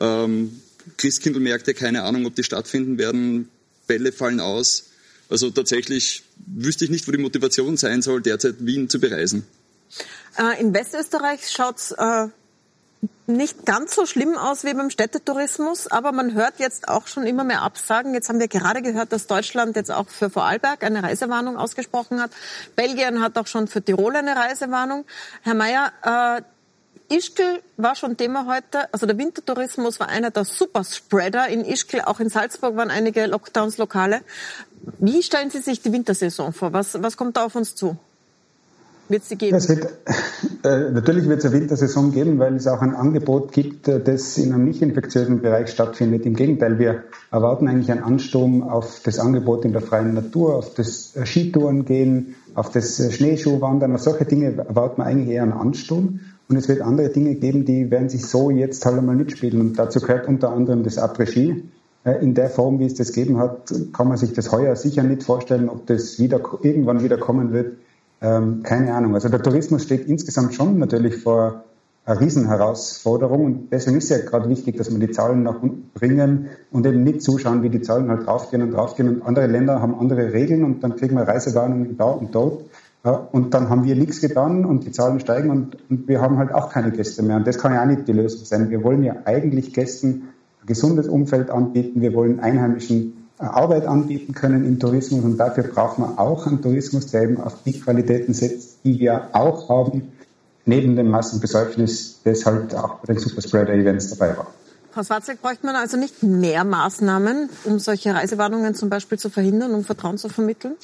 Ähm, Christkindlmärkte, keine Ahnung, ob die stattfinden werden. Bälle fallen aus. Also tatsächlich wüsste ich nicht, wo die Motivation sein soll, derzeit Wien zu bereisen. Äh, in Westösterreich schaut's äh, nicht ganz so schlimm aus wie beim Städtetourismus, aber man hört jetzt auch schon immer mehr Absagen. Jetzt haben wir gerade gehört, dass Deutschland jetzt auch für Vorarlberg eine Reisewarnung ausgesprochen hat. Belgien hat auch schon für Tirol eine Reisewarnung. Herr Mayer, äh, Ischgl war schon Thema heute. Also der Wintertourismus war einer der Superspreader. In Ischgl, auch in Salzburg waren einige Lockdowns lokale. Wie stellen Sie sich die Wintersaison vor? Was, was kommt da auf uns zu? Wird es die geben? Wird, äh, natürlich wird es eine Wintersaison geben, weil es auch ein Angebot gibt, äh, das in einem nicht infektiösen Bereich stattfindet. Im Gegenteil, wir erwarten eigentlich einen Ansturm auf das Angebot in der freien Natur, auf das äh, Skitouren gehen, auf das äh, Schneeschuhwandern. Auf solche Dinge erwarten wir eigentlich eher einen Ansturm. Und es wird andere Dinge geben, die werden sich so jetzt halt einmal mitspielen. Und dazu gehört unter anderem das Après-Ski. In der Form, wie es das gegeben hat, kann man sich das heuer sicher nicht vorstellen, ob das wieder, irgendwann wieder kommen wird. Ähm, keine Ahnung. Also der Tourismus steht insgesamt schon natürlich vor einer Riesenherausforderung und deswegen ist ja gerade wichtig, dass wir die Zahlen nach unten bringen und eben nicht zuschauen, wie die Zahlen halt draufgehen und draufgehen und andere Länder haben andere Regeln und dann kriegen wir Reisewarnungen da und dort. Ja, und dann haben wir nichts getan und die Zahlen steigen und, und, wir haben halt auch keine Gäste mehr. Und das kann ja auch nicht die Lösung sein. Wir wollen ja eigentlich Gästen ein gesundes Umfeld anbieten. Wir wollen Einheimischen Arbeit anbieten können im Tourismus und dafür braucht man auch einen Tourismus, der eben auf die Qualitäten setzt, die wir auch haben, neben dem Massenbesäufnis, das halt auch bei den Superspreader-Events dabei war. Frau Swarzek, bräuchte man also nicht mehr Maßnahmen, um solche Reisewarnungen zum Beispiel zu verhindern, um Vertrauen zu vermitteln?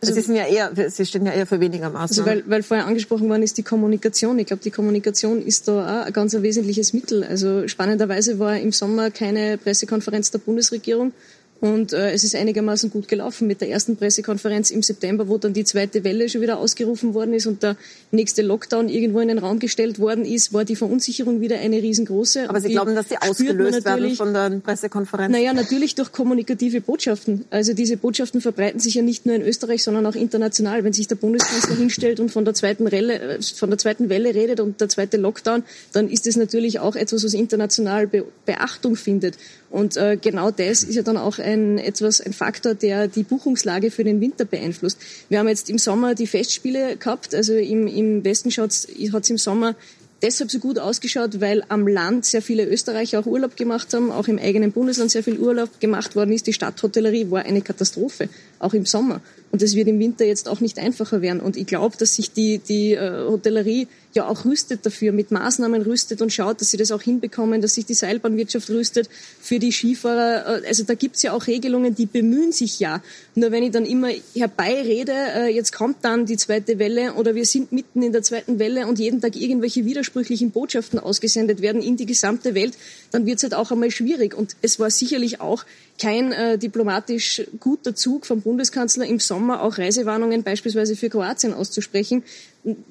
Also Sie, sind ja eher, Sie stehen ja eher für weniger Maßnahmen. Also weil, weil vorher angesprochen worden ist die Kommunikation. Ich glaube, die Kommunikation ist da auch ein ganz wesentliches Mittel. Also spannenderweise war im Sommer keine Pressekonferenz der Bundesregierung, und äh, es ist einigermaßen gut gelaufen mit der ersten Pressekonferenz im September, wo dann die zweite Welle schon wieder ausgerufen worden ist und der nächste Lockdown irgendwo in den Raum gestellt worden ist, war die Verunsicherung wieder eine riesengroße. Aber Sie glauben, dass die ausgelöst werden von der Pressekonferenz? Naja, natürlich durch kommunikative Botschaften. Also diese Botschaften verbreiten sich ja nicht nur in Österreich, sondern auch international. Wenn sich der Bundeskanzler hinstellt und von der zweiten Welle, äh, von der zweiten Welle redet und der zweite Lockdown, dann ist es natürlich auch etwas, was international Be Beachtung findet. Und äh, genau das ist ja dann auch ein, etwas, ein Faktor, der die Buchungslage für den Winter beeinflusst. Wir haben jetzt im Sommer die Festspiele gehabt, also im, im Westen hat es im Sommer deshalb so gut ausgeschaut, weil am Land sehr viele Österreicher auch Urlaub gemacht haben, auch im eigenen Bundesland sehr viel Urlaub gemacht worden ist. Die Stadthotellerie war eine Katastrophe, auch im Sommer. Und das wird im Winter jetzt auch nicht einfacher werden. Und ich glaube, dass sich die, die äh, Hotellerie ja auch rüstet dafür, mit Maßnahmen rüstet und schaut, dass sie das auch hinbekommen, dass sich die Seilbahnwirtschaft rüstet für die Skifahrer. Äh, also da gibt's ja auch Regelungen, die bemühen sich ja. Nur wenn ich dann immer herbeirede, äh, jetzt kommt dann die zweite Welle oder wir sind mitten in der zweiten Welle und jeden Tag irgendwelche widersprüchlichen Botschaften ausgesendet werden in die gesamte Welt, dann wird's halt auch einmal schwierig. Und es war sicherlich auch kein äh, diplomatisch guter Zug vom Bundeskanzler im Sommer auch Reisewarnungen beispielsweise für Kroatien auszusprechen.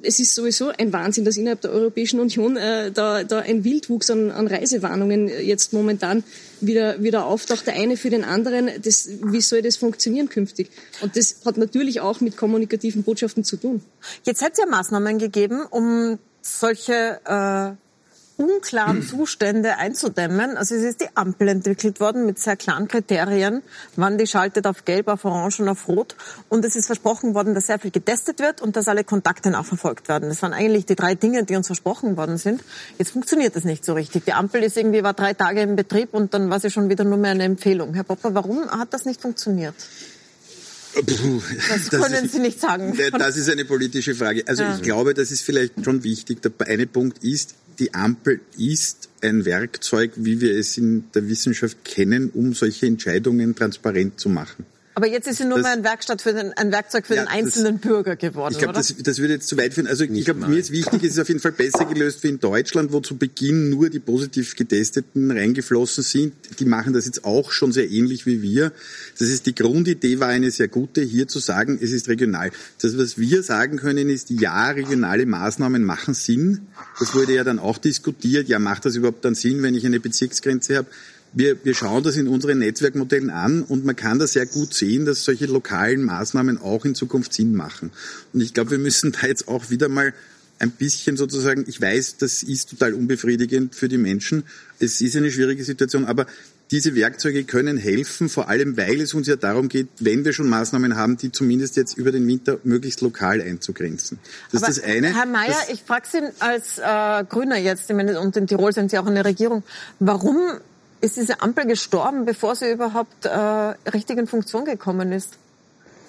Es ist sowieso ein Wahnsinn, dass innerhalb der Europäischen Union äh, da, da ein Wildwuchs an, an Reisewarnungen jetzt momentan wieder, wieder auftaucht, der eine für den anderen. Das, wie soll das funktionieren künftig? Und das hat natürlich auch mit kommunikativen Botschaften zu tun. Jetzt hat es ja Maßnahmen gegeben, um solche äh unklaren Zustände einzudämmen. Also es ist die Ampel entwickelt worden mit sehr klaren Kriterien, wann die schaltet auf Gelb, auf Orange und auf Rot. Und es ist versprochen worden, dass sehr viel getestet wird und dass alle Kontakte nachverfolgt werden. Das waren eigentlich die drei Dinge, die uns versprochen worden sind. Jetzt funktioniert es nicht so richtig. Die Ampel ist irgendwie war drei Tage im Betrieb und dann war sie schon wieder nur mehr eine Empfehlung. Herr Popper, warum hat das nicht funktioniert? Puh, das, das können ist, Sie nicht sagen. Das ist eine politische Frage. Also ja. ich glaube, das ist vielleicht schon wichtig. Der eine Punkt ist, die Ampel ist ein Werkzeug, wie wir es in der Wissenschaft kennen, um solche Entscheidungen transparent zu machen. Aber jetzt ist sie nur das, mal ein, Werkstatt für den, ein Werkzeug für ja, den einzelnen das, Bürger geworden, Ich glaube, das, das würde jetzt zu weit führen. Also Nicht ich glaube, mir ist wichtig, es ist auf jeden Fall besser gelöst wie in Deutschland, wo zu Beginn nur die positiv Getesteten reingeflossen sind. Die machen das jetzt auch schon sehr ähnlich wie wir. Das ist die Grundidee war eine sehr gute, hier zu sagen, es ist regional. Das, was wir sagen können, ist, ja, regionale Maßnahmen machen Sinn. Das wurde ja dann auch diskutiert. Ja, macht das überhaupt dann Sinn, wenn ich eine Bezirksgrenze habe? Wir, wir schauen das in unseren Netzwerkmodellen an und man kann da sehr gut sehen, dass solche lokalen Maßnahmen auch in Zukunft Sinn machen. Und ich glaube, wir müssen da jetzt auch wieder mal ein bisschen sozusagen, ich weiß, das ist total unbefriedigend für die Menschen. Es ist eine schwierige Situation, aber diese Werkzeuge können helfen, vor allem weil es uns ja darum geht, wenn wir schon Maßnahmen haben, die zumindest jetzt über den Winter möglichst lokal einzugrenzen. Das Aber ist das eine. Herr Mayer, ich frage Sie als äh, Grüner jetzt, ich meine, und in Tirol sind Sie auch in der Regierung, warum ist diese Ampel gestorben, bevor sie überhaupt äh, richtig in Funktion gekommen ist?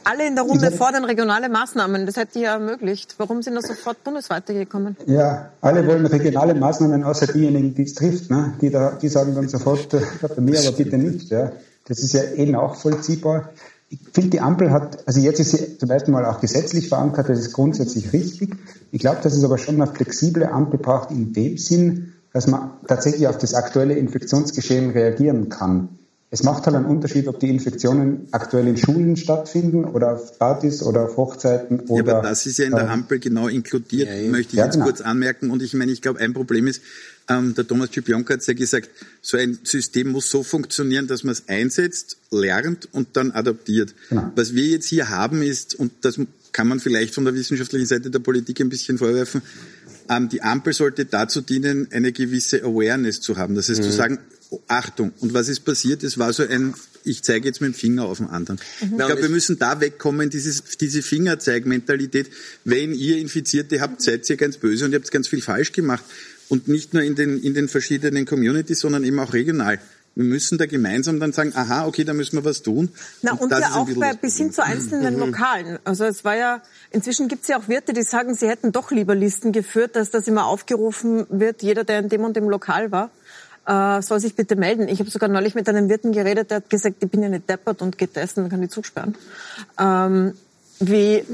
alle in der Runde fordern regionale Maßnahmen. Das hätte ja ermöglicht. Warum sind da sofort bundesweit gekommen? Ja, alle wollen regionale Maßnahmen, außer diejenigen, die es trifft. Ne? Die, da, die sagen dann sofort, äh, bei mir aber bitte nicht. Ja? Das ist ja eh nachvollziehbar. Ich finde, die Ampel hat, also jetzt ist sie zum ersten Mal auch gesetzlich verankert, das ist grundsätzlich richtig. Ich glaube, dass es aber schon eine flexible Ampel braucht in dem Sinn, dass man tatsächlich auf das aktuelle Infektionsgeschehen reagieren kann. Es macht halt einen Unterschied, ob die Infektionen aktuell in Schulen stattfinden oder auf Partys oder auf Hochzeiten oder. Ja, aber das ist ja in der Ampel genau inkludiert, ja, möchte ich ja, jetzt genau. kurz anmerken. Und ich meine, ich glaube, ein Problem ist, ähm, der Thomas Cipionka hat ja gesagt, so ein System muss so funktionieren, dass man es einsetzt, lernt und dann adaptiert. Genau. Was wir jetzt hier haben ist, und das kann man vielleicht von der wissenschaftlichen Seite der Politik ein bisschen vorwerfen, die Ampel sollte dazu dienen, eine gewisse Awareness zu haben. Das heißt, mhm. zu sagen, Achtung. Und was ist passiert? Es war so ein, ich zeige jetzt mit dem Finger auf den anderen. Mhm. Ich glaube, wir müssen da wegkommen, dieses, diese Fingerzeigmentalität. Wenn ihr Infizierte habt, seid ihr ganz böse und ihr habt ganz viel falsch gemacht. Und nicht nur in den, in den verschiedenen Communities, sondern eben auch regional. Wir müssen da gemeinsam dann sagen, aha, okay, da müssen wir was tun. Na, und, und ja auch bei, bis hin zu einzelnen mhm. Lokalen. Also es war ja, inzwischen gibt es ja auch Wirte, die sagen, sie hätten doch lieber Listen geführt, dass das immer aufgerufen wird, jeder, der in dem und dem Lokal war äh, soll sich bitte melden. Ich habe sogar neulich mit einem Wirten geredet, der hat gesagt, ich bin ja nicht deppert und geht essen, dann kann ich Zug sperren. Ähm, wie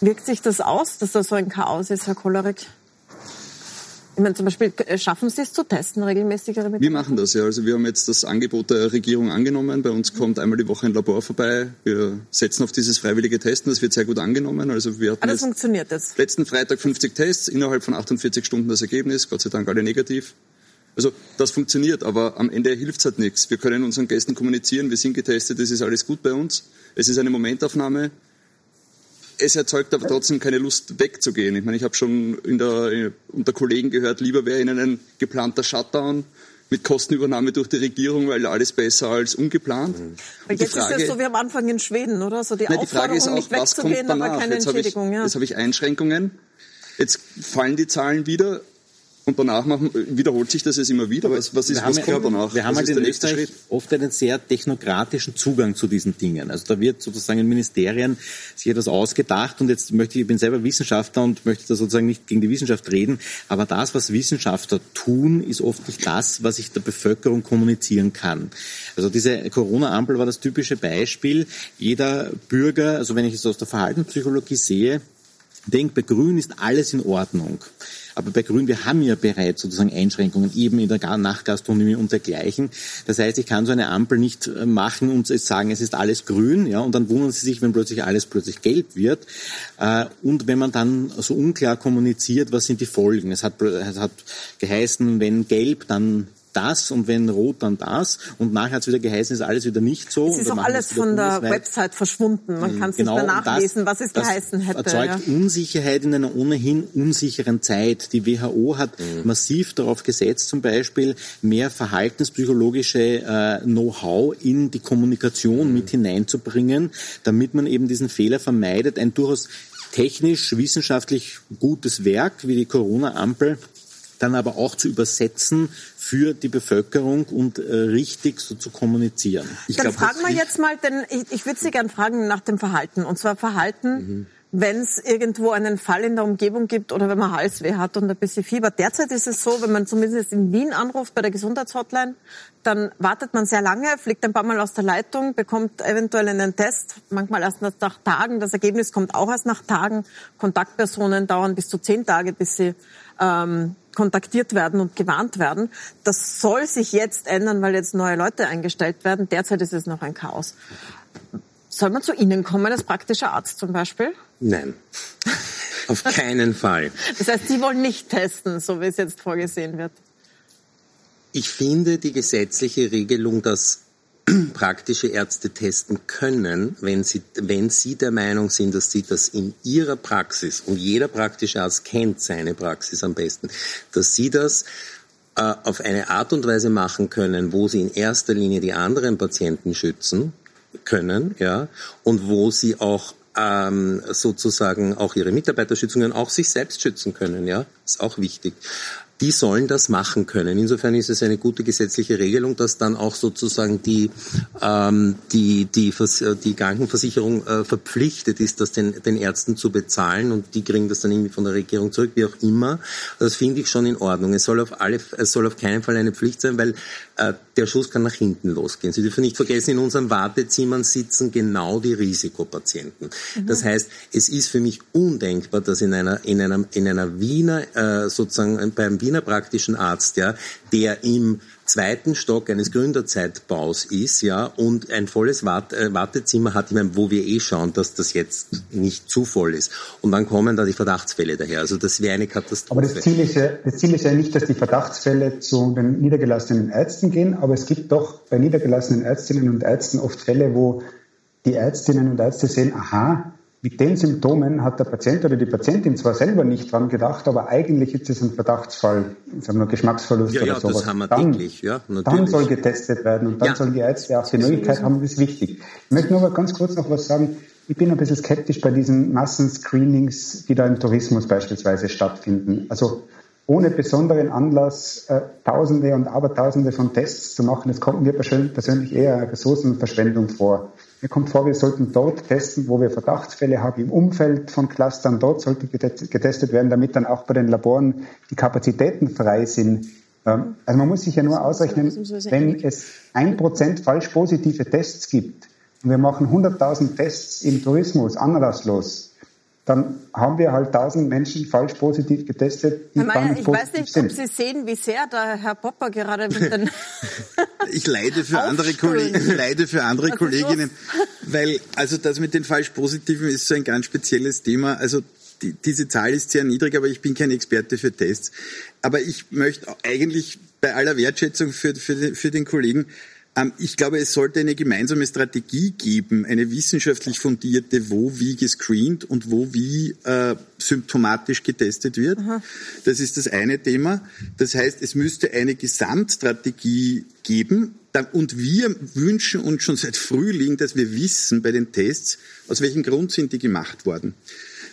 wirkt sich das aus, dass da so ein Chaos ist, Herr Kollerik? Ich meine, zum Beispiel, äh, schaffen Sie es zu testen, regelmäßigere Wir machen das, ja. Also wir haben jetzt das Angebot der Regierung angenommen. Bei uns kommt einmal die Woche ein Labor vorbei. Wir setzen auf dieses freiwillige Testen. Das wird sehr gut angenommen. Also wir hatten ah, das funktioniert jetzt. Letzten Freitag 50 Tests, innerhalb von 48 Stunden das Ergebnis. Gott sei Dank alle negativ. Also das funktioniert, aber am Ende hilft es halt nichts. Wir können unseren Gästen kommunizieren, wir sind getestet, es ist alles gut bei uns. Es ist eine Momentaufnahme. Es erzeugt aber trotzdem keine Lust wegzugehen. Ich meine, ich habe schon in der, unter Kollegen gehört, lieber wäre ihnen ein geplanter Shutdown mit Kostenübernahme durch die Regierung, weil alles besser als ungeplant. Mhm. Weil jetzt Frage, ist es so wie am Anfang in Schweden, oder? So die, nein, die Frage ist auch, nicht wegzugehen, aber keine jetzt Entschädigung. Habe ich, ja. Jetzt habe ich Einschränkungen. Jetzt fallen die Zahlen wieder und danach machen, wiederholt sich das jetzt immer wieder. Was, was ist, was kommt danach? Wir haben halt in Österreich oft einen sehr technokratischen Zugang zu diesen Dingen. Also da wird sozusagen in Ministerien sich etwas ausgedacht und jetzt möchte ich, ich bin selber Wissenschaftler und möchte da sozusagen nicht gegen die Wissenschaft reden, aber das, was Wissenschaftler tun, ist oft nicht das, was ich der Bevölkerung kommunizieren kann. Also diese Corona-Ampel war das typische Beispiel. Jeder Bürger, also wenn ich es aus der Verhaltenspsychologie sehe, denkt, bei Grün ist alles in Ordnung. Aber bei Grün, wir haben ja bereits sozusagen Einschränkungen eben in der Nachgastronomie und dergleichen. Das heißt, ich kann so eine Ampel nicht äh, machen und sagen, es ist alles grün, ja, und dann wundern Sie sich, wenn plötzlich alles plötzlich gelb wird. Äh, und wenn man dann so unklar kommuniziert, was sind die Folgen? Es hat, es hat geheißen, wenn gelb, dann das und wenn rot, dann das. Und nachher hat es wieder geheißen, ist alles wieder nicht so. Es ist auch alles von der Website verschwunden. Man kann es genau, nicht mehr nachlesen, das, was es geheißen hätte. Das erzeugt ja. Unsicherheit in einer ohnehin unsicheren Zeit. Die WHO hat mhm. massiv darauf gesetzt, zum Beispiel mehr verhaltenspsychologische äh, Know-how in die Kommunikation mhm. mit hineinzubringen, damit man eben diesen Fehler vermeidet, ein durchaus technisch, wissenschaftlich gutes Werk wie die Corona-Ampel dann aber auch zu übersetzen für die Bevölkerung und äh, richtig so zu kommunizieren. Ich dann glaub, fragen wir jetzt mal, denn ich, ich würde Sie gerne fragen nach dem Verhalten. Und zwar Verhalten, mhm. wenn es irgendwo einen Fall in der Umgebung gibt oder wenn man Halsweh hat und ein bisschen Fieber. Derzeit ist es so, wenn man zumindest in Wien anruft bei der Gesundheitshotline, dann wartet man sehr lange, fliegt ein paar Mal aus der Leitung, bekommt eventuell einen Test, manchmal erst nach Tagen. Das Ergebnis kommt auch erst nach Tagen. Kontaktpersonen dauern bis zu zehn Tage, bis sie ähm, kontaktiert werden und gewarnt werden. Das soll sich jetzt ändern, weil jetzt neue Leute eingestellt werden. Derzeit ist es noch ein Chaos. Soll man zu Ihnen kommen als praktischer Arzt zum Beispiel? Nein, auf keinen Fall. Das heißt, Sie wollen nicht testen, so wie es jetzt vorgesehen wird? Ich finde die gesetzliche Regelung, dass praktische Ärzte testen können, wenn sie, wenn sie der Meinung sind, dass sie das in ihrer Praxis, und jeder praktische Arzt kennt seine Praxis am besten, dass sie das äh, auf eine Art und Weise machen können, wo sie in erster Linie die anderen Patienten schützen können, ja, und wo sie auch ähm, sozusagen auch ihre Mitarbeiter schützen können, auch sich selbst schützen können, ja, ist auch wichtig die sollen das machen können. Insofern ist es eine gute gesetzliche Regelung, dass dann auch sozusagen die, ähm, die, die, die Krankenversicherung äh, verpflichtet ist, das den, den Ärzten zu bezahlen und die kriegen das dann irgendwie von der Regierung zurück, wie auch immer. Das finde ich schon in Ordnung. Es soll auf alle, es soll auf keinen Fall eine Pflicht sein, weil äh, der Schuss kann nach hinten losgehen. Sie dürfen nicht vergessen, in unseren Wartezimmern sitzen genau die Risikopatienten. Mhm. Das heißt, es ist für mich undenkbar, dass in einer, in einer, in einer Wiener, äh, sozusagen beim Wiener praktischen Arzt, ja, der im zweiten Stock eines Gründerzeitbaus ist, ja, und ein volles äh, Wartezimmer hat, ich meine, wo wir eh schauen, dass das jetzt nicht zu voll ist. Und dann kommen da die Verdachtsfälle daher. Also das wäre eine Katastrophe. Aber das Ziel, ist ja, das Ziel ist ja nicht, dass die Verdachtsfälle zu den niedergelassenen Ärzten gehen, aber es gibt doch bei niedergelassenen Ärztinnen und Ärzten oft Fälle, wo die Ärztinnen und Ärzte sehen, aha, mit den Symptomen hat der Patient oder die Patientin zwar selber nicht dran gedacht, aber eigentlich ist es ein Verdachtsfall, sagen wir Geschmacksverlust ja, oder ja, sowas. Das haben wir dann, täglich, ja, natürlich. dann soll getestet werden und dann ja. sollen die Ärzte auch die Möglichkeit haben, das ist wichtig. Ich möchte nur mal ganz kurz noch was sagen. Ich bin ein bisschen skeptisch bei diesen Massenscreenings, die da im Tourismus beispielsweise stattfinden. Also ohne besonderen Anlass äh, Tausende und Abertausende von Tests zu machen, das kommt mir persönlich eher Ressourcenverschwendung vor. Mir kommt vor, wir sollten dort testen, wo wir Verdachtsfälle haben im Umfeld von Clustern. Dort sollte getestet werden, damit dann auch bei den Laboren die Kapazitäten frei sind. Ähm, also man muss sich ja nur ausrechnen, wenn es ein Prozent falsch positive Tests gibt und wir machen 100.000 Tests im Tourismus anlasslos, dann haben wir halt tausend Menschen falsch positiv getestet. Die Herr Mayer, ich weiß nicht, sind. ob Sie sehen, wie sehr der Herr Popper gerade mit den Ich leide für andere Kollegen, ich leide für andere Kolleginnen, weil also das mit den falsch positiven ist so ein ganz spezielles Thema. Also die, diese Zahl ist sehr niedrig, aber ich bin kein Experte für Tests. Aber ich möchte eigentlich bei aller Wertschätzung für, für, für den Kollegen ich glaube, es sollte eine gemeinsame Strategie geben, eine wissenschaftlich fundierte, wo wie gescreent und wo wie äh, symptomatisch getestet wird. Aha. Das ist das eine Thema. Das heißt, es müsste eine Gesamtstrategie geben. Und wir wünschen uns schon seit Frühling, dass wir wissen bei den Tests, aus welchem Grund sind die gemacht worden.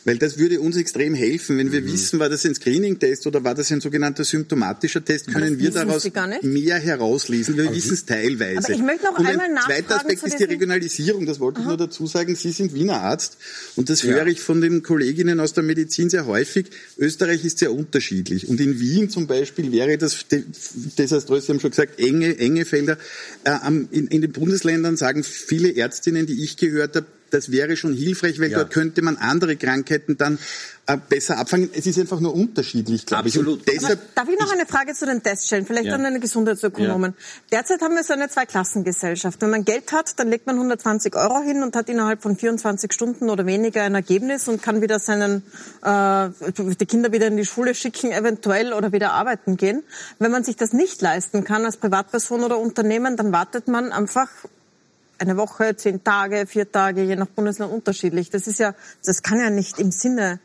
Weil das würde uns extrem helfen, wenn wir mhm. wissen, war das ein Screening-Test oder war das ein sogenannter symptomatischer Test, können wir daraus mehr herauslesen. Wir wissen es teilweise. Aber ich möchte noch und einmal nachfragen. Zweiter Aspekt ist die Regionalisierung. Das wollte Aha. ich nur dazu sagen. Sie sind Wiener Arzt und das ja. höre ich von den Kolleginnen aus der Medizin sehr häufig. Österreich ist sehr unterschiedlich. Und in Wien zum Beispiel wäre das desaströs, Sie haben schon gesagt, enge, enge Felder. Äh, in, in den Bundesländern sagen viele Ärztinnen, die ich gehört habe, das wäre schon hilfreich, weil ja. dort könnte man andere Krankheiten dann äh, besser abfangen. Es ist einfach nur unterschiedlich, glaube ich. Absolut. Deshalb, darf ich noch eine Frage zu den Tests stellen? Vielleicht ja. an eine Gesundheitsökonomen. Ja. Derzeit haben wir so eine Zweiklassengesellschaft. Wenn man Geld hat, dann legt man 120 Euro hin und hat innerhalb von 24 Stunden oder weniger ein Ergebnis und kann wieder seinen, äh, die Kinder wieder in die Schule schicken, eventuell oder wieder arbeiten gehen. Wenn man sich das nicht leisten kann als Privatperson oder Unternehmen, dann wartet man einfach eine Woche, zehn Tage, vier Tage, je nach Bundesland unterschiedlich. Das ist ja, das kann ja nicht im Sinne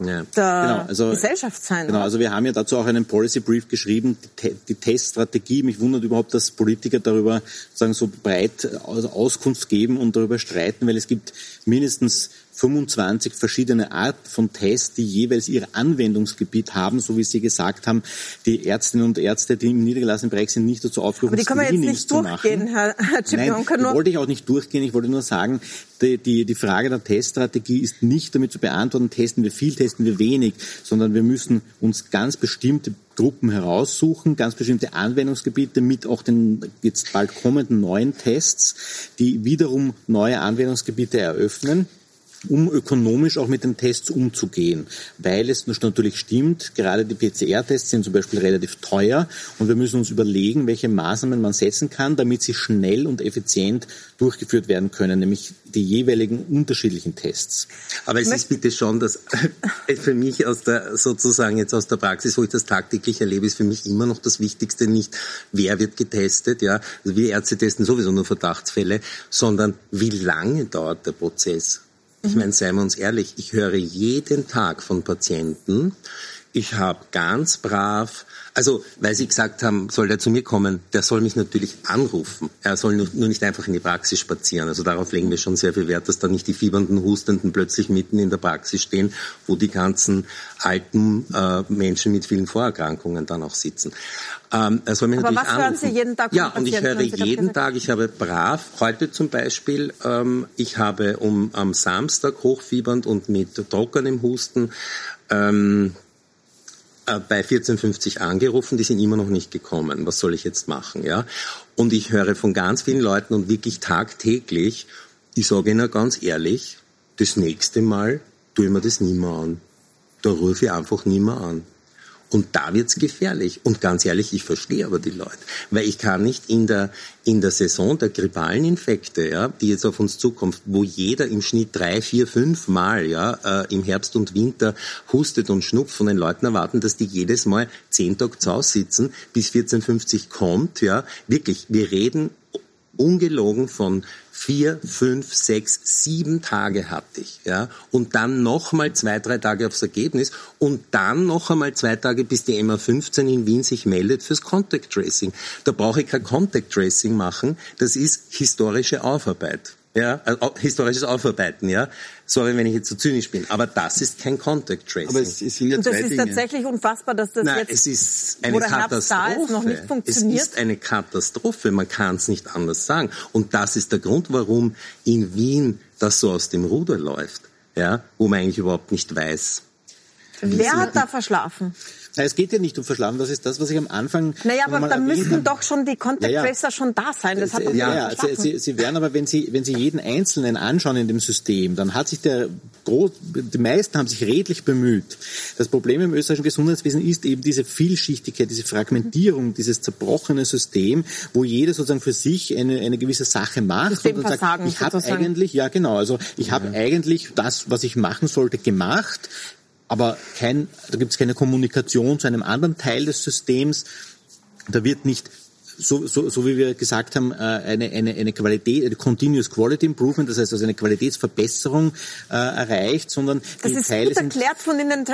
ja. der genau, also, Gesellschaft sein. Genau, also wir haben ja dazu auch einen Policy Brief geschrieben, die, die Teststrategie. Mich wundert überhaupt, dass Politiker darüber sagen so breit Auskunft geben und darüber streiten, weil es gibt mindestens 25 verschiedene Arten von Tests, die jeweils ihr Anwendungsgebiet haben, so wie Sie gesagt haben. Die Ärztinnen und Ärzte, die im niedergelassenen Bereich sind, nicht dazu aufgerufen, die können wir jetzt nicht durchgehen, Herr Nein, die wollte ich auch nicht durchgehen. Ich wollte nur sagen, die, die, die Frage der Teststrategie ist nicht damit zu beantworten, testen wir viel, testen wir wenig, sondern wir müssen uns ganz bestimmte Gruppen heraussuchen, ganz bestimmte Anwendungsgebiete mit auch den jetzt bald kommenden neuen Tests, die wiederum neue Anwendungsgebiete eröffnen um ökonomisch auch mit den Tests umzugehen. Weil es natürlich stimmt, gerade die PCR-Tests sind zum Beispiel relativ teuer und wir müssen uns überlegen, welche Maßnahmen man setzen kann, damit sie schnell und effizient durchgeführt werden können, nämlich die jeweiligen unterschiedlichen Tests. Aber es ist bitte schon, dass für mich aus der, sozusagen jetzt aus der Praxis, wo ich das tagtäglich erlebe, ist für mich immer noch das Wichtigste nicht, wer wird getestet, ja. Also wir Ärzte testen sowieso nur Verdachtsfälle, sondern wie lange dauert der Prozess? Ich meine, seien wir uns ehrlich, ich höre jeden Tag von Patienten, Ich habe ganz brav, also weil Sie gesagt haben, soll der zu mir kommen, der soll mich natürlich anrufen. Er soll nur, nicht einfach in die Praxis spazieren. Also darauf legen wir schon sehr viel Wert, dass da nicht die fiebernden, hustenden plötzlich mitten in der Praxis stehen, wo die ganzen alten äh, Menschen mit vielen Vorerkrankungen dann auch sitzen. Ähm, er soll mich Aber natürlich was hören anrufen. Sie jeden Tag Ja, und ich höre jeden? Tag, ich habe brav, heute zum Beispiel, ähm, ich habe um am Samstag hochfiebernd und mit trockenem Husten ähm, äh, bei 1450 angerufen, die sind immer noch nicht gekommen. Was soll ich jetzt machen, ja? Und ich höre von ganz vielen Leuten und wirklich tagtäglich, ich sage Ihnen ganz ehrlich, das nächste Mal tue ich mir das nie mehr an. Da rufe ich einfach nie mehr an. Und da wird's gefährlich. Und ganz ehrlich, ich verstehe aber die Leute. Weil ich kann nicht in der, in der Saison der grippalen Infekte, ja, die jetzt auf uns zukommt, wo jeder im Schnitt drei, vier, fünf Mal ja, äh, im Herbst und Winter hustet und schnupft, von den Leuten erwarten, dass die jedes Mal zehn Tage zu Hause sitzen, bis 1450 kommt. Ja. Wirklich, wir reden ungelogen von vier, fünf, sechs, sieben Tage hatte ich, ja, und dann noch mal zwei, drei Tage aufs Ergebnis und dann noch einmal zwei Tage, bis die MA15 in Wien sich meldet fürs Contact Tracing. Da brauche ich kein Contact Tracing machen, das ist historische Aufarbeit. Ja, au- historisches Aufarbeiten, ja. Sorry, wenn ich jetzt so zynisch bin, aber das ist kein Contact Tracing. Aber es, es sind ja Und das ist Dinge. tatsächlich unfassbar, dass das Nein, jetzt, es ist eine wo der Herbst da Katastrophe. ist, noch nicht funktioniert. Es ist eine Katastrophe, man kann es nicht anders sagen. Und das ist der Grund, warum in Wien das so aus dem Ruder läuft, ja, wo man eigentlich überhaupt nicht weiß. Wer hat da verschlafen? Nein, es geht ja nicht um Verschlafen, das ist das, was ich am Anfang Naja, aber da müssten doch schon die Contact Ja, ja. Schon da sein. Das hat doch ja, ja, sie, sie, sie werden aber, wenn Sie, wenn Sie jeden Einzelnen anschauen in dem System, dann hat sich der Groß, die meisten haben sich redlich bemüht. Das Problem im österreichischen Gesundheitswesen ist eben diese Vielschichtigkeit, diese Fragmentierung, dieses zerbrochene System, wo jeder sozusagen für sich eine, eine gewisse Sache macht und dann sagt, ich habe eigentlich, ja genau, also ich habe eigentlich das, was ich machen sollte, gemacht, aber kein, da gibt es keine Kommunikation zu einem anderen Teil des Systems. Da wird nicht so, so, so wie wir gesagt haben, äh, eine, eine, eine Qualität, eine Continuous Quality Improvement, das heißt also eine Qualitätsverbesserung äh, erreicht, sondern Das die ist Teile gut sind erklärt von Ihnen,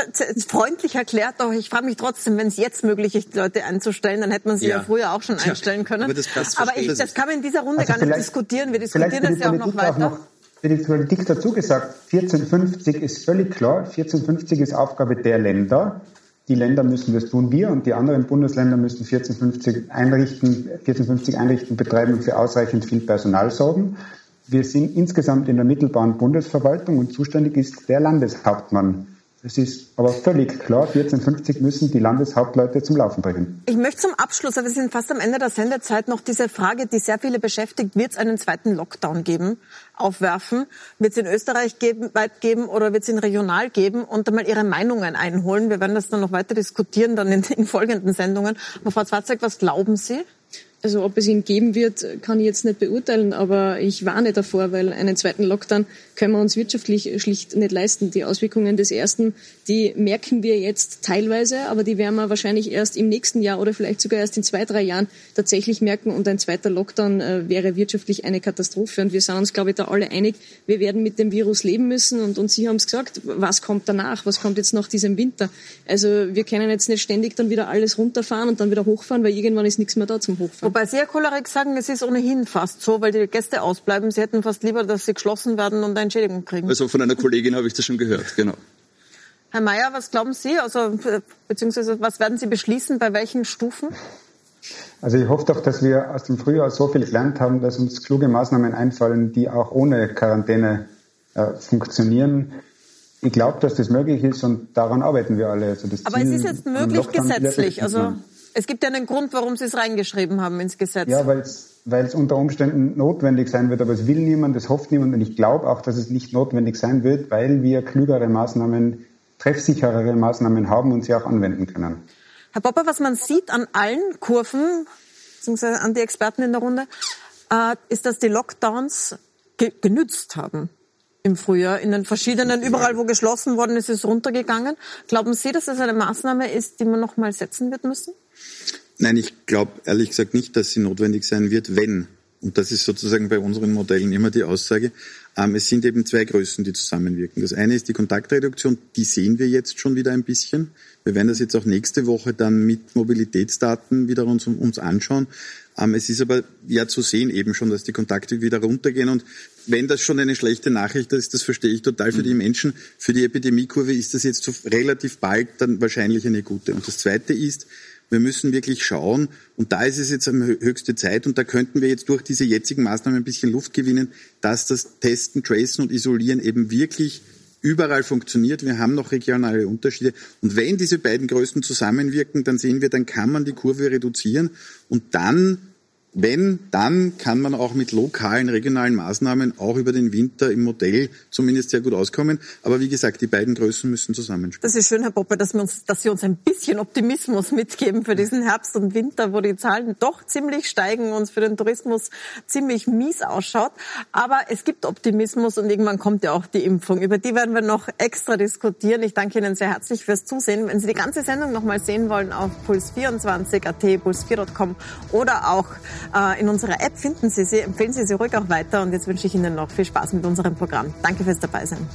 freundlich erklärt, doch ich frage mich trotzdem, wenn es jetzt möglich ist, Leute einzustellen, dann hätte man sie ja, Ja. früher auch schon einstellen können. aber das aber ich, das kann man in dieser Runde Also gar nicht diskutieren. Wir diskutieren das ja auch noch weiter. noch, Politik dazu gesagt, 1450 ist völlig klar. 1450 ist Aufgabe der Länder. Die Länder müssen das tun wir und die anderen Bundesländer müssen 1450 einrichten, 1450 einrichten, betreiben und für ausreichend viel Personal sorgen. Wir sind insgesamt in der mittelbaren Bundesverwaltung und zuständig ist der Landeshauptmann. Das ist aber völlig klar. 1450 müssen die Landeshauptleute zum Laufen bringen. Ich möchte zum Abschluss, aber wir sind fast am Ende der Sendezeit, noch diese Frage, die sehr viele beschäftigt, wird es einen zweiten Lockdown geben, aufwerfen? Wird es in Österreich geben, weit geben oder wird es ihn regional geben? Und einmal Ihre Meinungen einholen. Wir werden das dann noch weiter diskutieren, dann in, in folgenden Sendungen. Aber Frau Zwarzek, was glauben Sie? Also ob es ihn geben wird, kann ich jetzt nicht beurteilen, aber ich warne davor, weil einen zweiten Lockdown können wir uns wirtschaftlich schlicht nicht leisten. Die Auswirkungen des ersten, die merken wir jetzt teilweise, aber die werden wir wahrscheinlich erst im nächsten Jahr oder vielleicht sogar erst in zwei, drei Jahren tatsächlich merken. Und ein zweiter Lockdown äh, wäre wirtschaftlich eine Katastrophe. Und wir sind uns, glaube ich, da alle einig, wir werden mit dem Virus leben müssen. Und, und Sie haben es gesagt, was kommt danach? Was kommt jetzt nach diesem Winter? Also wir können jetzt nicht ständig dann wieder alles runterfahren und dann wieder hochfahren, weil irgendwann ist nichts mehr da zum Hochfahren. Wobei Sie, Herr Kolarek, sagen, es ist ohnehin fast so, weil die Gäste ausbleiben. Sie hätten fast lieber, dass sie geschlossen werden und eine Entschädigung kriegen. Also von einer Kollegin habe ich das schon gehört, genau. Herr Mayer, was glauben Sie? Also, beziehungsweise was werden Sie beschließen? Bei welchen Stufen? Also ich hoffe doch, dass wir aus dem Frühjahr so viel gelernt haben, dass uns kluge Maßnahmen einfallen, die auch ohne Quarantäne äh, funktionieren. Ich glaube, dass das möglich ist und daran arbeiten wir alle. Also das Aber es Ziel ist jetzt möglich gesetzlich. Also es gibt ja einen Grund, warum Sie es reingeschrieben haben ins Gesetz. Ja, weil es unter Umständen notwendig sein wird, aber es will niemand, es hofft niemand und ich glaube auch, dass es nicht notwendig sein wird, weil wir klügere Maßnahmen, treffsicherere Maßnahmen haben und sie auch anwenden können. Herr Popper, was man sieht an allen Kurven, beziehungsweise an die Experten in der Runde, äh, ist, dass die Lockdowns ge genützt haben im Frühjahr. In den verschiedenen, überall wo geschlossen worden ist, ist es runtergegangen. Glauben Sie, dass das eine Maßnahme ist, die man noch mal setzen wird müssen? Nein, ich glaube ehrlich gesagt nicht, dass sie notwendig sein wird, wenn und das ist sozusagen bei unseren Modellen immer die Aussage, ähm, es sind eben zwei Größen, die zusammenwirken. Das eine ist die Kontaktreduktion, die sehen wir jetzt schon wieder ein bisschen. Wir werden das jetzt auch nächste Woche dann mit Mobilitätsdaten wieder uns, uns anschauen. Ähm, es ist aber ja zu sehen eben schon, dass die Kontakte wieder runtergehen und wenn das schon eine schlechte Nachricht ist, das verstehe ich total für die Menschen. Für die Epidemiekurve ist das jetzt so relativ bald dann wahrscheinlich eine gute. Und das Zweite ist, wir müssen wirklich schauen, und da ist es jetzt eine höchste Zeit, und da könnten wir jetzt durch diese jetzigen Maßnahmen ein bisschen Luft gewinnen, dass das Testen, Tracen und Isolieren eben wirklich überall funktioniert. Wir haben noch regionale Unterschiede. Und wenn diese beiden Größen zusammenwirken, dann sehen wir, dann kann man die Kurve reduzieren und dann wenn, dann kann man auch mit lokalen, regionalen Maßnahmen auch über den Winter im Modell zumindest sehr gut auskommen. Aber wie gesagt, die beiden Größen müssen zusammenspielen. Das ist schön, Herr Poppe, dass, wir uns, dass Sie uns ein bisschen Optimismus mitgeben für diesen Herbst und Winter, wo die Zahlen doch ziemlich steigen und für den Tourismus ziemlich mies ausschaut. Aber es gibt Optimismus und irgendwann kommt ja auch die Impfung. Über die werden wir noch extra diskutieren. Ich danke Ihnen sehr herzlich fürs Zusehen. Wenn Sie die ganze Sendung noch mal sehen wollen, auf puls24.at, puls4.com oder auch in unserer App finden Sie sie. Empfehlen Sie sie ruhig auch weiter. Und jetzt wünsche ich Ihnen noch viel Spaß mit unserem Programm. Danke fürs Dabeisein.